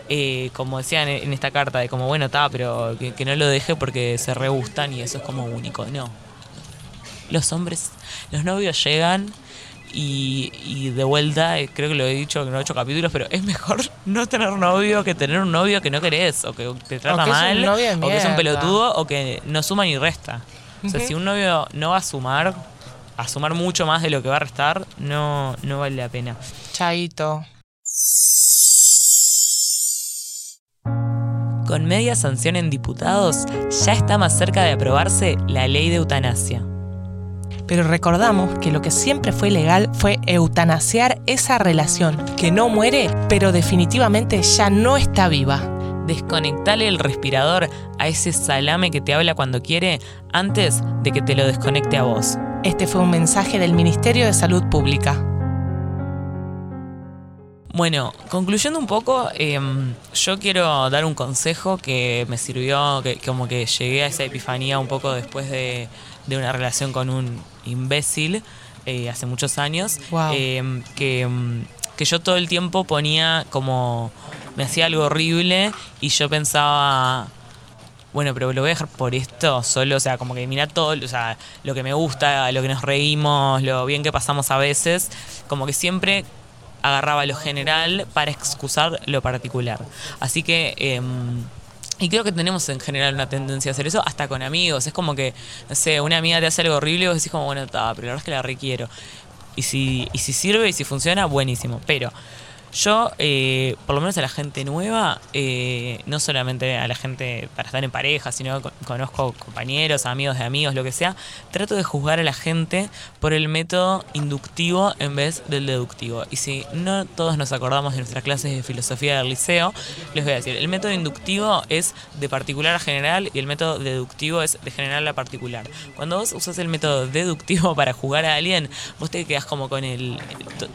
Eh, como decían en esta carta, de como, bueno, está, pero que, que no lo deje porque se re gustan y eso es como único. No. Los hombres, los novios llegan y, y de vuelta, eh, creo que lo he dicho en ocho capítulos, pero es mejor [laughs] no tener novio que tener un novio que no querés, o que te trata que mal, o que es un pelotudo, o que no suma ni resta. O sea, si un novio no va a sumar, a sumar mucho más de lo que va a restar, no, no vale la pena. Chaito. Con media sanción en diputados, ya está más cerca de aprobarse la ley de eutanasia. Pero recordamos que lo que siempre fue legal fue eutanasiar esa relación, que no muere, pero definitivamente ya no está viva. Desconectale el respirador a ese salame que te habla cuando quiere antes de que te lo desconecte a vos. Este fue un mensaje del Ministerio de Salud Pública. Bueno, concluyendo un poco, em, yo quiero dar un consejo que me sirvió, que, que como que llegué a esa epifanía un poco después de, de una relación con un imbécil eh, hace muchos años, Wow. em, que, em, que yo todo el tiempo ponía como, me hacía algo horrible y yo pensaba, bueno, pero lo voy a dejar por esto solo, o sea, como que mira todo, o sea, lo que me gusta, lo que nos reímos, lo bien que pasamos a veces, como que siempre agarraba lo general para excusar lo particular. Así que... em, y creo que tenemos en general una tendencia a hacer eso hasta con amigos. Es como que, no sé, una amiga te hace algo horrible y vos decís como, bueno, está, pero la verdad es que la requiero. Y si, y si sirve y si funciona, buenísimo. Pero yo, eh, por lo menos a la gente nueva, eh, no solamente a la gente para estar en pareja, sino conozco compañeros, amigos de amigos, lo que sea, trato de juzgar a la gente por el método inductivo en vez del deductivo. Y si no todos nos acordamos de nuestras clases de filosofía del liceo, les voy a decir, el método inductivo es de particular a general y el método deductivo es de general a particular. Cuando vos usas el método deductivo [laughs] para jugar a alguien, vos te quedás como con el,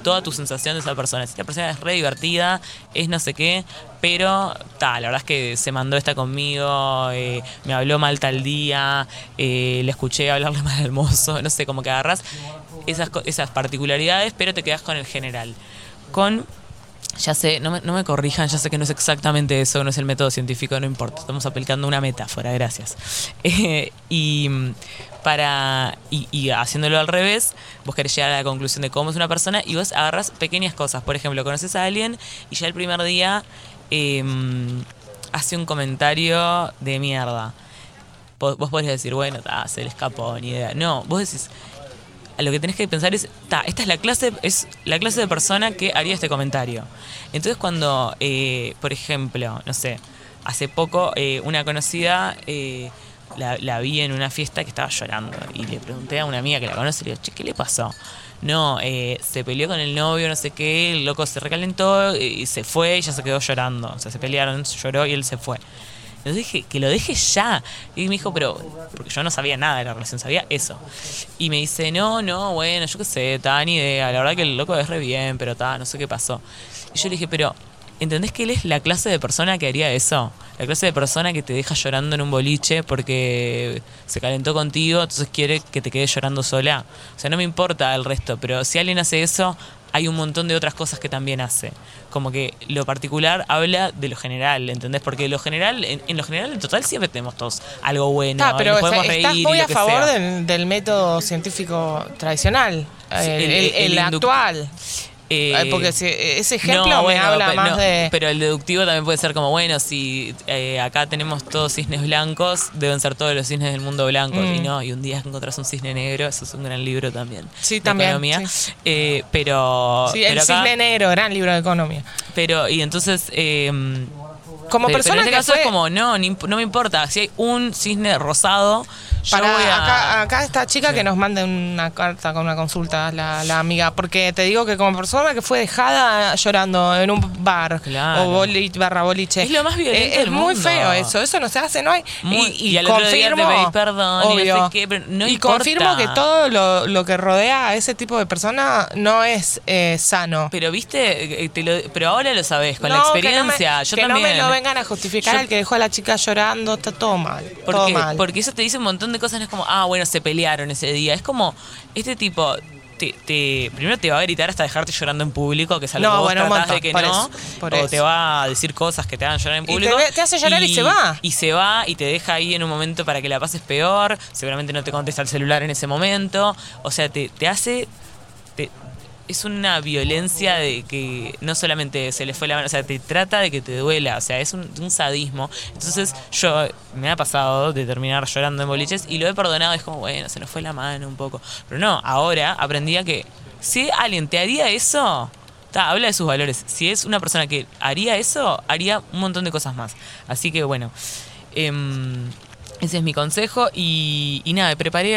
toda tu sensación de esa persona. Si esta persona es re divertida, es no sé qué, pero ta, la verdad es que se mandó esta conmigo, eh, me habló mal tal día, eh, le escuché hablarle [laughs] mal al mozo, no sé, como que agarras esas, esas particularidades, pero te quedas con el general. Con ya sé, no me, no me corrijan, ya sé que no es exactamente eso, no es el método científico, no importa. Estamos aplicando una metáfora, gracias. [laughs] Eh, y mm, para y, y haciéndolo al revés, vos querés llegar a la conclusión de cómo es una persona y vos agarras pequeñas cosas. Por ejemplo, conoces a alguien y ya el primer día eh, hace un comentario de mierda. Vos, podés decir, bueno, se le escapó, ni idea. No, vos decís, lo que tenés que pensar es, ta, esta es la clase, es la clase de persona que haría este comentario. Entonces cuando, eh, por ejemplo, no sé, hace poco eh, una conocida eh, la, vi en una fiesta que estaba llorando y le pregunté a una amiga que la conoce, le digo, che, ¿qué le pasó? No, eh, se peleó con el novio, no sé qué, el loco se recalentó y se fue y ya se quedó llorando. O sea, se pelearon, lloró y él se fue. Le dije que lo deje ya. Y me dijo, pero. Porque yo no sabía nada de la relación, sabía eso. Y me dice, no, no, bueno, yo qué sé, ta, ni idea. La verdad que el loco es re bien, pero ta, no sé qué pasó. Y yo le dije, pero. ¿Entendés que él es la clase de persona que haría eso? La clase de persona que te deja llorando en un boliche porque se calentó contigo, entonces quiere que te quedes llorando sola. O sea, no me importa el resto, pero si alguien hace eso, hay un montón de otras cosas que también hace. Como que lo particular habla de lo general, ¿entendés? Porque lo general, en, en lo general, en total, siempre tenemos todos algo bueno. Ah, pero nos podemos estás reír y muy lo a que favor sea. del, del método científico tradicional, Sí, el, el- el- el el induc- actual. Eh, Ay, Porque si- ese ejemplo no, me bueno, habla pe- más no, de... Pero el deductivo también puede ser como, bueno, si eh, acá tenemos todos cisnes blancos, deben ser todos los cisnes del mundo blancos. Mm. Y no, y un día encontrás un cisne negro, eso es un gran libro también. Sí, de también, Economía. sí. Eh, pero, Sí, el pero acá- cisne negro, gran libro de economía. pero, y entonces... eh, Como pero, persona pero en este que caso fue- es como, no, no me importa. Si hay un cisne rosado, Para a... acá, acá esta chica Sí. que nos mande una carta con una consulta, la, la amiga, porque te digo que como persona que fue dejada llorando en un bar Claro. o boliche, barra boliche. Es lo más violento Eh, Es del muy mundo. feo eso, eso no se hace, no hay. Muy- y, y al otro día te confirmo, pedís perdón y no sé obvio, qué, pero no y confirmo que todo lo, lo que rodea a ese tipo de persona no es eh, sano. Pero viste, Eh, te lo- pero ahora lo sabes, con la No, que no me- experiencia. yo que también. no me lo vengan a justificar al que dejó a la chica llorando, está todo mal. todo Porque, mal. porque eso te dice un montón de cosas, no es como, ah, bueno, se pelearon ese día. Es como, este tipo, te, te- primero te va a gritar hasta dejarte llorando en público, que es algo No, que vos bueno, tratás de que por no. eso, por o eso. te va a decir cosas que te hagan llorar en Y te público. te hace llorar y se va. Y se va y te deja ahí en un momento para que la pases peor. Seguramente no te contesta el celular en ese momento. O sea, te, te hace. Es una violencia de que no solamente se le fue la mano, o sea, te trata de que te duela, o sea, es un, sadismo. Entonces, yo me ha pasado de terminar llorando en boliches y lo he perdonado, es como, bueno, se nos fue la mano un poco. Pero no, ahora aprendí a que si alguien te haría eso, habla de sus valores. Si es una persona que haría eso, haría un montón de cosas más. Así que bueno, em, ese es mi consejo. Y, y nada, preparé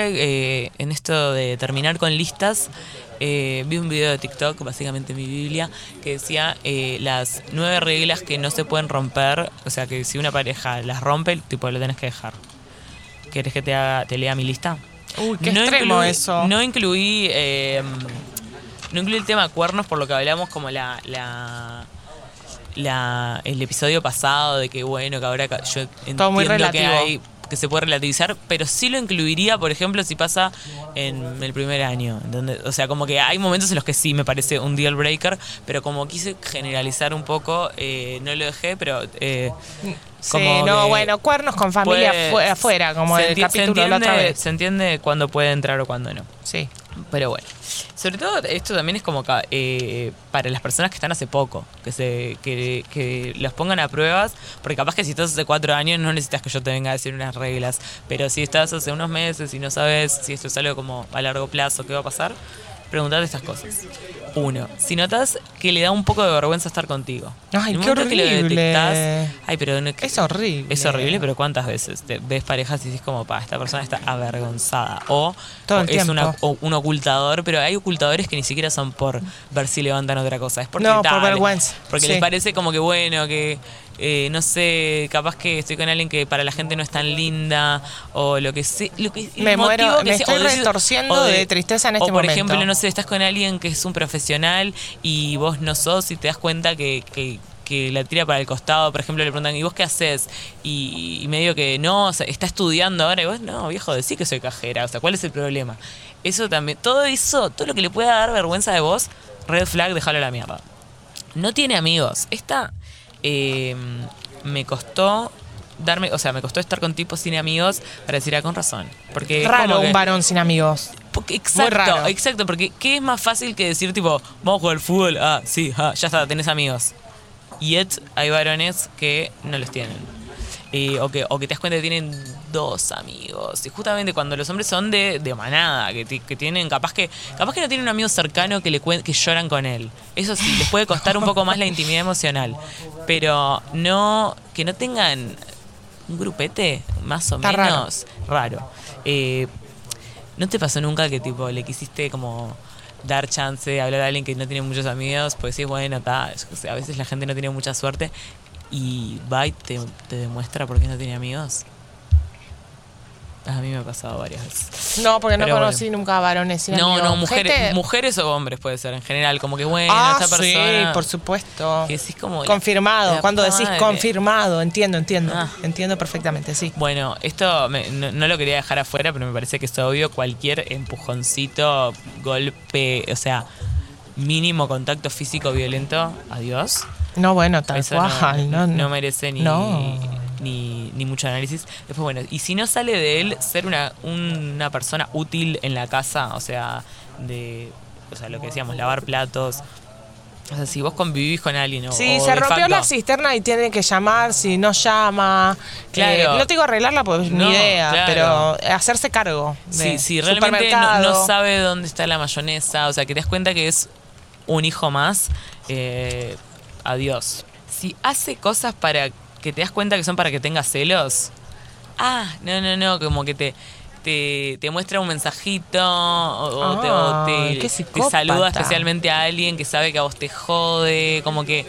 eh, en esto de terminar con listas. eh, vi un video de TikTok, básicamente mi Biblia, que decía eh, las nueve reglas que no se pueden romper. O sea, que si una pareja las rompe, tipo, lo tenés que dejar. ¿Querés que te, haga, te lea mi lista? Uy, qué extremo incluí- eso. No incluí, no incluí el tema cuernos por lo que hablamos como la, la, la- el episodio pasado de que bueno que ahora yo entiendo Todo muy que hay que se puede relativizar, pero sí lo incluiría, por ejemplo, si pasa en el primer año. ¿entendés? O sea, como que hay momentos en los que sí me parece un deal breaker, pero como quise generalizar un poco, eh, no lo dejé, pero eh, Sí, no, bueno, cuernos con familia puede- afuera, como se el capítulo se de la otra entiende- vez. Se entiende cuándo puede entrar o cuándo no. Sí. Pero bueno, sobre todo esto también es como eh, para las personas que están hace poco, que se que, que los pongan a pruebas, porque capaz que si estás hace cuatro años no necesitas que yo te venga a decir unas reglas, pero si estás hace unos meses y no sabes si esto es algo como a largo plazo, qué va a pasar, pregúntate estas cosas. Uno, si notas que le da un poco de vergüenza estar contigo. Ay, En el qué momento que lo horrible. detectás, ay, pero no- Es horrible. es horrible, pero ¿cuántas veces te ves parejas y dices como, pa, esta persona está avergonzada? O, Todo o el es tiempo. una- o un ocultador, pero hay ocultadores que ni siquiera son por ver si levantan otra cosa, es porque No, por vergüenza, Porque sí. les parece como que bueno, que eh, no sé, capaz que estoy con alguien que para la gente no es tan linda, o lo que sé, lo que, el Me muero, que me sea, estoy retorciendo de tristeza en este o por momento. ejemplo, no sé, estás con alguien que es un profesional y vos no sos y te das cuenta que, que- que la tira para el costado, por ejemplo, le preguntan, ¿y vos qué haces? Y, y medio que no, o sea, está estudiando ahora y vos, no, viejo, decí que soy cajera, o sea, ¿cuál es el problema? Eso también, todo eso, todo lo que le pueda dar vergüenza de vos, red flag, déjalo a la mierda. No tiene amigos. Esta eh, me costó darme, o sea, me costó estar con tipos sin amigos para decir, ah, con razón. Porque Raro que- un varón sin amigos. porque, exacto, raro. exacto, porque ¿qué es más fácil que decir tipo, vamos a jugar al fútbol? Ah, sí, ah, ya está, tenés amigos. Y yet hay varones que no los tienen. Eh, o, que, o que te das cuenta que tienen dos amigos. Y justamente cuando los hombres son de, de manada, que, que tienen, capaz que capaz que no tienen un amigo cercano que le que lloran con él. Eso sí, les puede costar un poco más la intimidad emocional. Pero no, que no tengan un grupete, más o Está raro. menos raro. Eh, ¿No te pasó nunca que tipo le quisiste como dar chance de hablar a alguien que no tiene muchos amigos? Pues sí, bueno, ta, a veces la gente no tiene mucha suerte y va y te, te demuestra por qué no tiene amigos. A mí me ha pasado varias veces. No, porque no Pero conocí nunca varones sin No, amigos. no, mujeres, Gente- mujeres o hombres puede ser en general, como que bueno, Ah, esta persona sí, por supuesto. que decís como la- Confirmado. la Cuando decís madre. confirmado, entiendo, entiendo. Ah. Entiendo perfectamente, sí. Bueno, esto me- no, no lo quería dejar afuera, pero me parece que es obvio. Cualquier empujoncito, golpe, o sea, mínimo contacto físico violento, adiós. No, bueno, tal Eso cual. no, No, no merece ni, No. Ni, ni mucho análisis. Después, bueno, y si no sale de él ser una, una persona útil en la casa, o sea, de, o sea, lo que decíamos, lavar platos. O sea, si vos convivís con alguien o Sí, o se rompió facto- la cisterna y tiene que llamar, si no llama. Claro. Eh, no te digo arreglarla, pues No, ni idea, claro. pero hacerse cargo. Sí, sí, realmente no sabe dónde está la mayonesa, o sea, que te das cuenta que es un hijo más, eh, adiós. Si hace cosas para que te das cuenta que son para que tengas celos, ah, no, no, no, como que te, te, te muestra un mensajito o, o te, o te- Ay, qué te saluda especialmente a alguien que sabe que a vos te jode, como que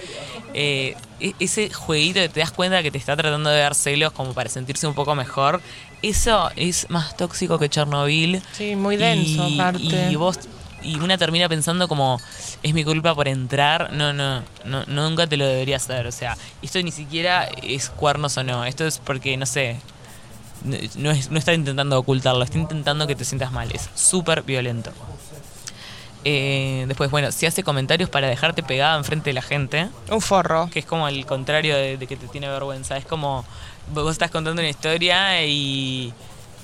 eh, e- ese jueguito que te das cuenta que te está tratando de dar celos como para sentirse un poco mejor, eso es más tóxico que Chernobyl. Sí, muy denso, y, aparte. y vos y una termina pensando como es mi culpa por entrar no no no nunca te lo debería hacer o sea esto ni siquiera es cuernos o no esto es porque no sé no, no es, no está intentando ocultarlo está intentando que te sientas mal es súper violento Eh, después bueno si hace comentarios para dejarte pegada enfrente de la gente Un forro. que es como el contrario de, de que te tiene vergüenza. Es como vos estás contando una historia y.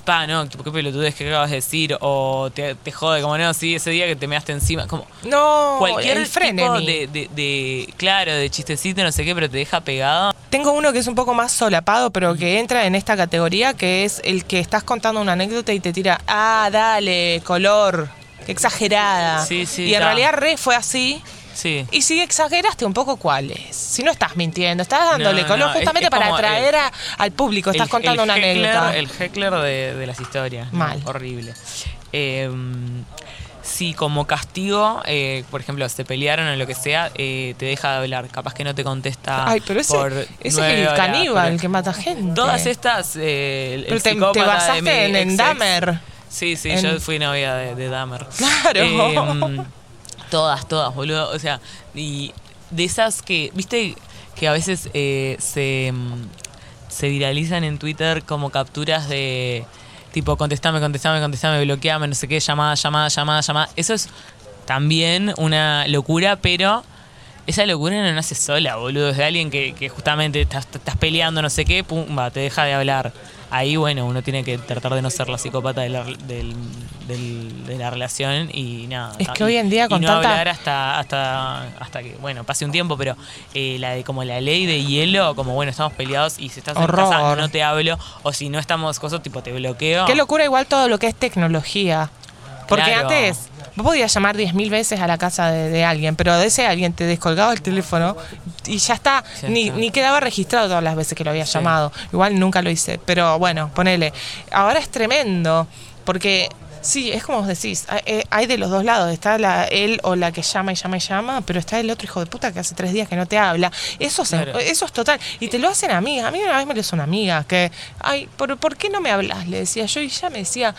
Pa, no, qué pelotudez que acabas de decir. O te, te jode, como no, sí, ese día que te measte encima. Como No, cualquier el tipo de, de, de- Claro, de chistecito, no sé qué, pero te deja pegado. Tengo uno que es un poco más solapado, pero que entra en esta categoría, que es el que estás contando una anécdota y te tira, ah, dale, color, qué exagerada. Sí, sí, y en ta. realidad re fue así. Sí. Y si exageraste un poco, ¿cuál es? Si no estás mintiendo, estás dándole No, color no, justamente es para atraer a- al público, estás El- contando el una heckler- anécdota. El heckler de, de las historias. ¿no? Mal. Horrible. Eh, si como castigo, eh, por ejemplo, se pelearon o lo que sea, eh, te deja de hablar. Capaz que no te contesta. Ay, pero ese, por ese es el caníbal, el que mata gente. Todas estas. eh, el, Pero el te, de basaste mi en, en. Dahmer. Sí, sí, en- yo fui novia de, de Dahmer. Claro. Todas, todas, boludo. O sea, y de esas que, viste, que a veces eh, se, mm, se viralizan en Twitter como capturas de tipo, contestame, contestame, contestame, bloqueame, no sé qué, llamada, llamada, llamada, llamada. Eso es también una locura, pero esa locura no nace sola, boludo. Es de alguien que, que justamente estás, estás peleando, no sé qué, pum, va, te deja de hablar. Ahí, bueno, uno tiene que tratar de no ser la psicópata de la, del- del- de la relación y nada. Es no, que y- hoy en día y con no tanta- hablar hasta, hasta, hasta que, bueno, pase un tiempo, pero eh, la de como la ley de hielo, como bueno, estamos peleados y si estás en Horror. casa no te hablo, o si no estamos cosas, tipo te bloqueo. Qué locura igual todo lo que es tecnología. Porque Claro. antes vos podías llamar 10.000 veces a la casa de, de alguien, pero de ese alguien te descolgaba el teléfono y ya está. Ni, está. ni quedaba registrado todas las veces que lo había llamado. Igual nunca lo hice, pero bueno, ponele. Ahora es tremendo, porque sí, es como vos decís, hay, eh, hay de los dos lados. Está la, él o la que llama y llama y llama, pero está el otro hijo de puta que hace tres días que no te habla. Eso, se- Claro. eso es total. Y te lo hacen amigas. A mí una vez me lo hizo una amiga que, ay, ¿por, ¿por qué no me hablas? Le decía yo y ya me decía,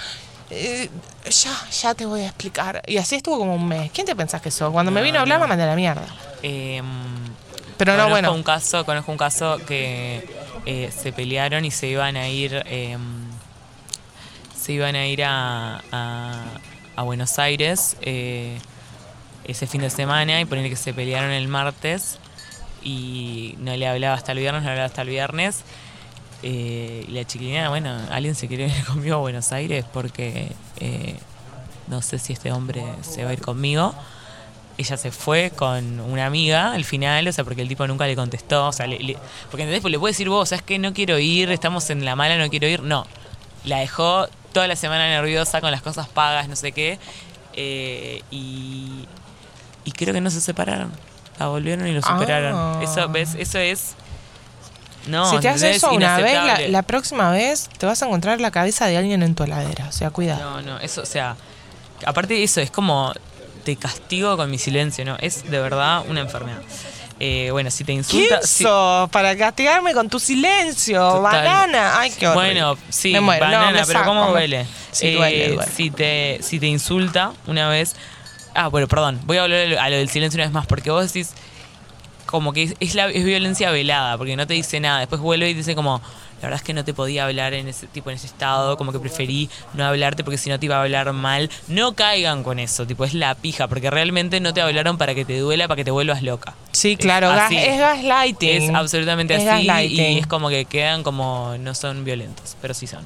"Eh, ya, ya te voy a explicar. Y así estuvo como un mes. ¿Quién te pensás que sos? Cuando me No, vino a hablar no. me mandé a la mierda. Eh, Pero no, conozco bueno. Un caso, conozco un caso que eh, se pelearon y se iban a ir. eh, se iban a ir a, a, a Buenos Aires eh, ese fin de semana y poner que se pelearon el martes y no le hablaba hasta el viernes, no le hablaba hasta el viernes. Eh, y la chiquilina, bueno, alguien se quiere venir [laughs] conmigo a Buenos Aires porque eh, no sé si este hombre se va a ir conmigo ella se fue con una amiga al final, o sea, porque el tipo nunca le contestó, o sea, le- le- porque entendés, pues le puede decir vos, ¿sabes qué? No quiero ir, estamos en la mala, no quiero ir. No, la dejó toda la semana nerviosa con las cosas pagas, no sé qué, eh, y, y creo que no se separaron. La volvieron y lo superaron. Ah. Eso, ¿ves? Eso es... No, si te haces eso una vez, la, próxima vez te vas a encontrar la cabeza de alguien en tu heladera. O sea, cuidado. No, no, eso, o sea, aparte de eso, es como te castigo con mi silencio, ¿no? Es de verdad una enfermedad. Eh, bueno, si te ¿Quién insulta. si- sos para castigarme con tu silencio? Total. Banana. Ay, qué horrible. bueno, sí, Me muero. No, banana, me pero ¿cómo duele? Sí, Eh, duele, duele. Si te, si te insulta una vez. Ah, bueno, perdón, voy a lo- a lo del silencio una vez más, porque vos decís como que es, es la, es violencia velada, porque no te dice nada. Después vuelve y dice como, la verdad es que no te podía hablar en ese tipo en ese estado, como que preferí no hablarte porque si no te iba a hablar mal. No caigan con eso, tipo, es la pija, porque realmente no te hablaron para que te duela, para que te vuelvas loca. Sí, claro. gas- así. es gaslighting. Es absolutamente Es así y es como que quedan como no son violentos, pero sí son.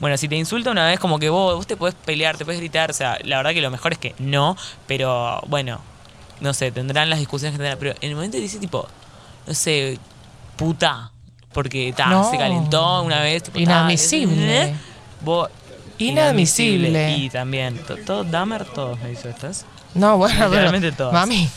Bueno, si te insulta una vez como que vos, vos te podés pelear, te podés gritar, o sea, la verdad que lo mejor es que no, pero bueno, no sé, tendrán las discusiones que tendrán, pero en el momento dice tipo, no sé, puta, porque ta, No. se calentó una vez, tipo, Inadmisible. ¿eh? Vos, Inadmisible. Y también, to- todo, Dahmer, todos me hizo estas. No, bueno, pero. Literalmente todas. Mami.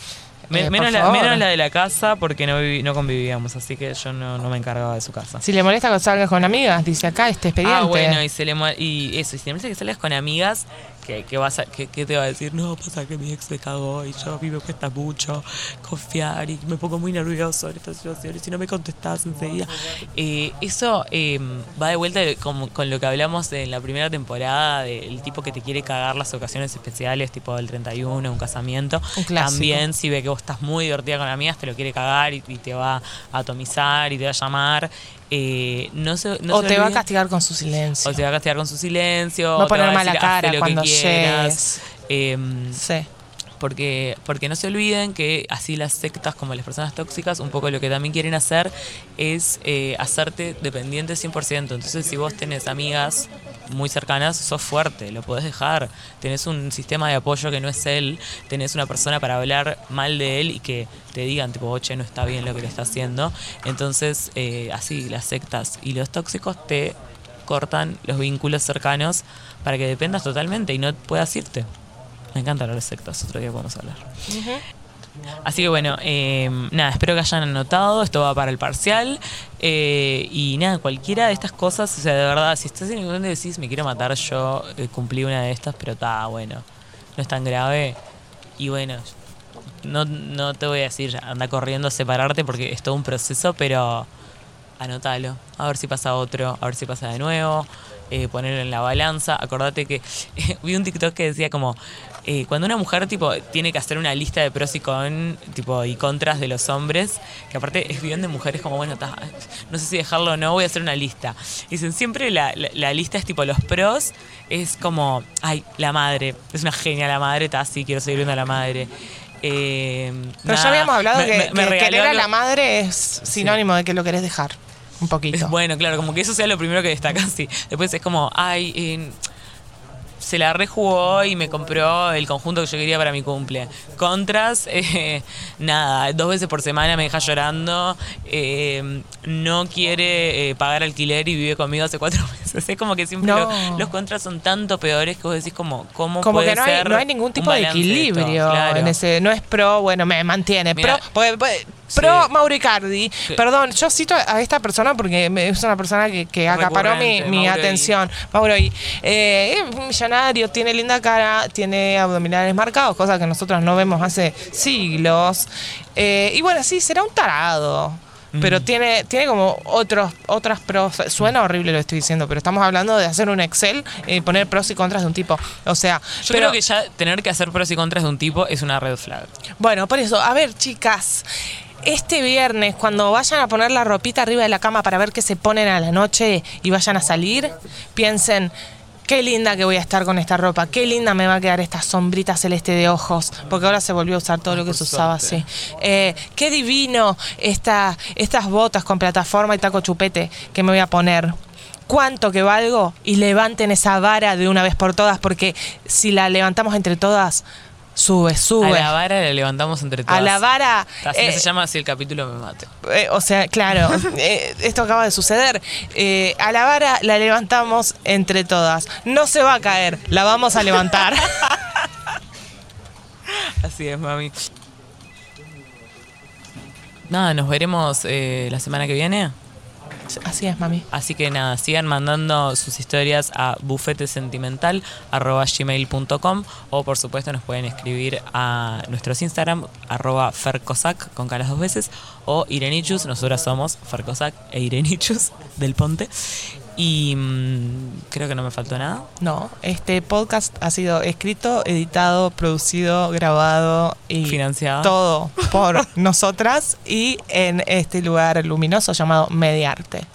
Me- eh, menos, la, menos la de la casa porque no, vivi- no convivíamos, así que yo no, no me encargaba de su casa. Si le molesta que salgas con amigas, dice acá este expediente. Ah, bueno, y, se le, y eso, y si te molesta que salgas con amigas, que, que vas a, que, que te va a decir, no, pasa que mi ex me cagó y yo a mí me cuesta mucho confiar y me pongo muy nervioso en estas situaciones y no me contestás enseguida. Eh, eso eh, va de vuelta como- con lo que hablamos en la primera temporada del tipo que te quiere cagar las ocasiones especiales, tipo el 31, un casamiento. Un. También si ve que vos estás muy divertida con amigas, te lo quiere cagar y, y te va a atomizar y te va a llamar. Eh, no se, no o se te va a castigar con su silencio. o te va a castigar con su silencio. Va a poner mala decir, "Haz cara cuando quieras". llegues. Em, Sí. Porque, porque no se olviden que así las sectas como las personas tóxicas, un poco lo que también quieren hacer es eh, hacerte dependiente 100%. Entonces, si vos tenés amigas muy cercanas, sos fuerte, lo podés dejar. Tenés un sistema de apoyo que no es él, tenés una persona para hablar mal de él y que te digan, tipo, oye, no está bien lo que le está haciendo. Entonces, eh, así las sectas y los tóxicos te cortan los vínculos cercanos para que dependas totalmente y no puedas irte. Me encantan las sectas, otro día podemos hablar. Así que bueno, eh, nada, espero que hayan anotado, esto va para el parcial. eh, y nada, cualquiera de estas cosas, o sea, de verdad, si estás en el momento y decís, me quiero matar, yo eh, cumplí una de estas, pero está bueno, no es tan grave. Y bueno, no, no te voy a decir, anda corriendo a separarte porque es todo un proceso, pero anótalo, a ver si pasa otro, a ver si pasa de nuevo, eh, ponerlo en la balanza. Acordate que [laughs] vi un TikTok que decía como, eh, cuando una mujer tipo tiene que hacer una lista de pros y con tipo y contras de los hombres, que aparte es bien de mujeres como, bueno, ta, no sé si dejarlo o no, voy a hacer una lista. Dicen, siempre la, la- la lista es tipo los pros, es como, ay, la madre, es una genia la madre, está así, quiero seguir viendo a la madre. Eh, Pero ya habíamos hablado me- que, me- me que regaló querer a la madre es sinónimo de que lo querés dejar. Un poquito. Bueno, claro, como que eso sea lo primero que destaca, [laughs] sí. Después es como, ay, eh, se la rejugó y me compró el conjunto que yo quería para mi cumple. Contras, [laughs] eh, nada, dos veces por semana me deja llorando, eh, no quiere eh, pagar alquiler y vive conmigo hace cuatro [laughs] meses. [laughs] Es como que siempre No. lo- los contras son tanto peores que vos decís como, ¿cómo como puede que no hay, no hay ningún tipo de esto? equilibrio Claro. en ese no es pro bueno me mantiene pro porque- porque- pro sí. Mauro Icardi perdón yo cito a esta persona porque es una persona que, que acaparó mi, mi Mauro atención Mauro I. Eh, es un millonario tiene linda cara tiene abdominales marcados cosa que nosotros no vemos hace siglos Eh, y bueno sí será un tarado pero tiene, tiene como otros, otras pros. Suena horrible lo que estoy diciendo, pero estamos hablando de hacer un Excel y poner pros y contras de un tipo. O sea, Yo pero- creo que ya tener que hacer pros y contras de un tipo es una red flag. bueno, por eso, a ver, chicas. Este viernes, cuando vayan a poner la ropita arriba de la cama para ver qué se ponen a la noche y vayan a salir, piensen, qué linda que voy a estar con esta ropa, qué linda me va a quedar esta sombrita celeste de ojos, porque ahora se volvió a usar todo lo que se usaba así. Eh, qué divino esta, estas botas con plataforma y taco chupete que me voy a poner. Cuánto que valgo y levanten esa vara de una vez por todas, porque si la levantamos entre todas, sube, sube. A la vara la levantamos entre todas. A la vara. Así eh, se llama así el capítulo me mate. eh, o sea, claro, [laughs] eh, esto acaba de suceder. Eh, a la vara la levantamos entre todas. No se va a caer, la vamos a levantar. [laughs] Así es, mami. Nada, nos veremos eh, la semana que viene. Así es, mami. Así que nada, sigan mandando sus historias a bufetesentimental.gmail.com o por supuesto nos pueden escribir a nuestros Instagram arroba fercosac con caras dos veces o Irenichus, nosotras somos Fercosac e Irenichus del Ponte. Y mm, creo que no me faltó nada. No, este podcast ha sido escrito, editado, producido, grabado y Financiado. todo [laughs] por nosotras y en este lugar luminoso llamado Mediarte.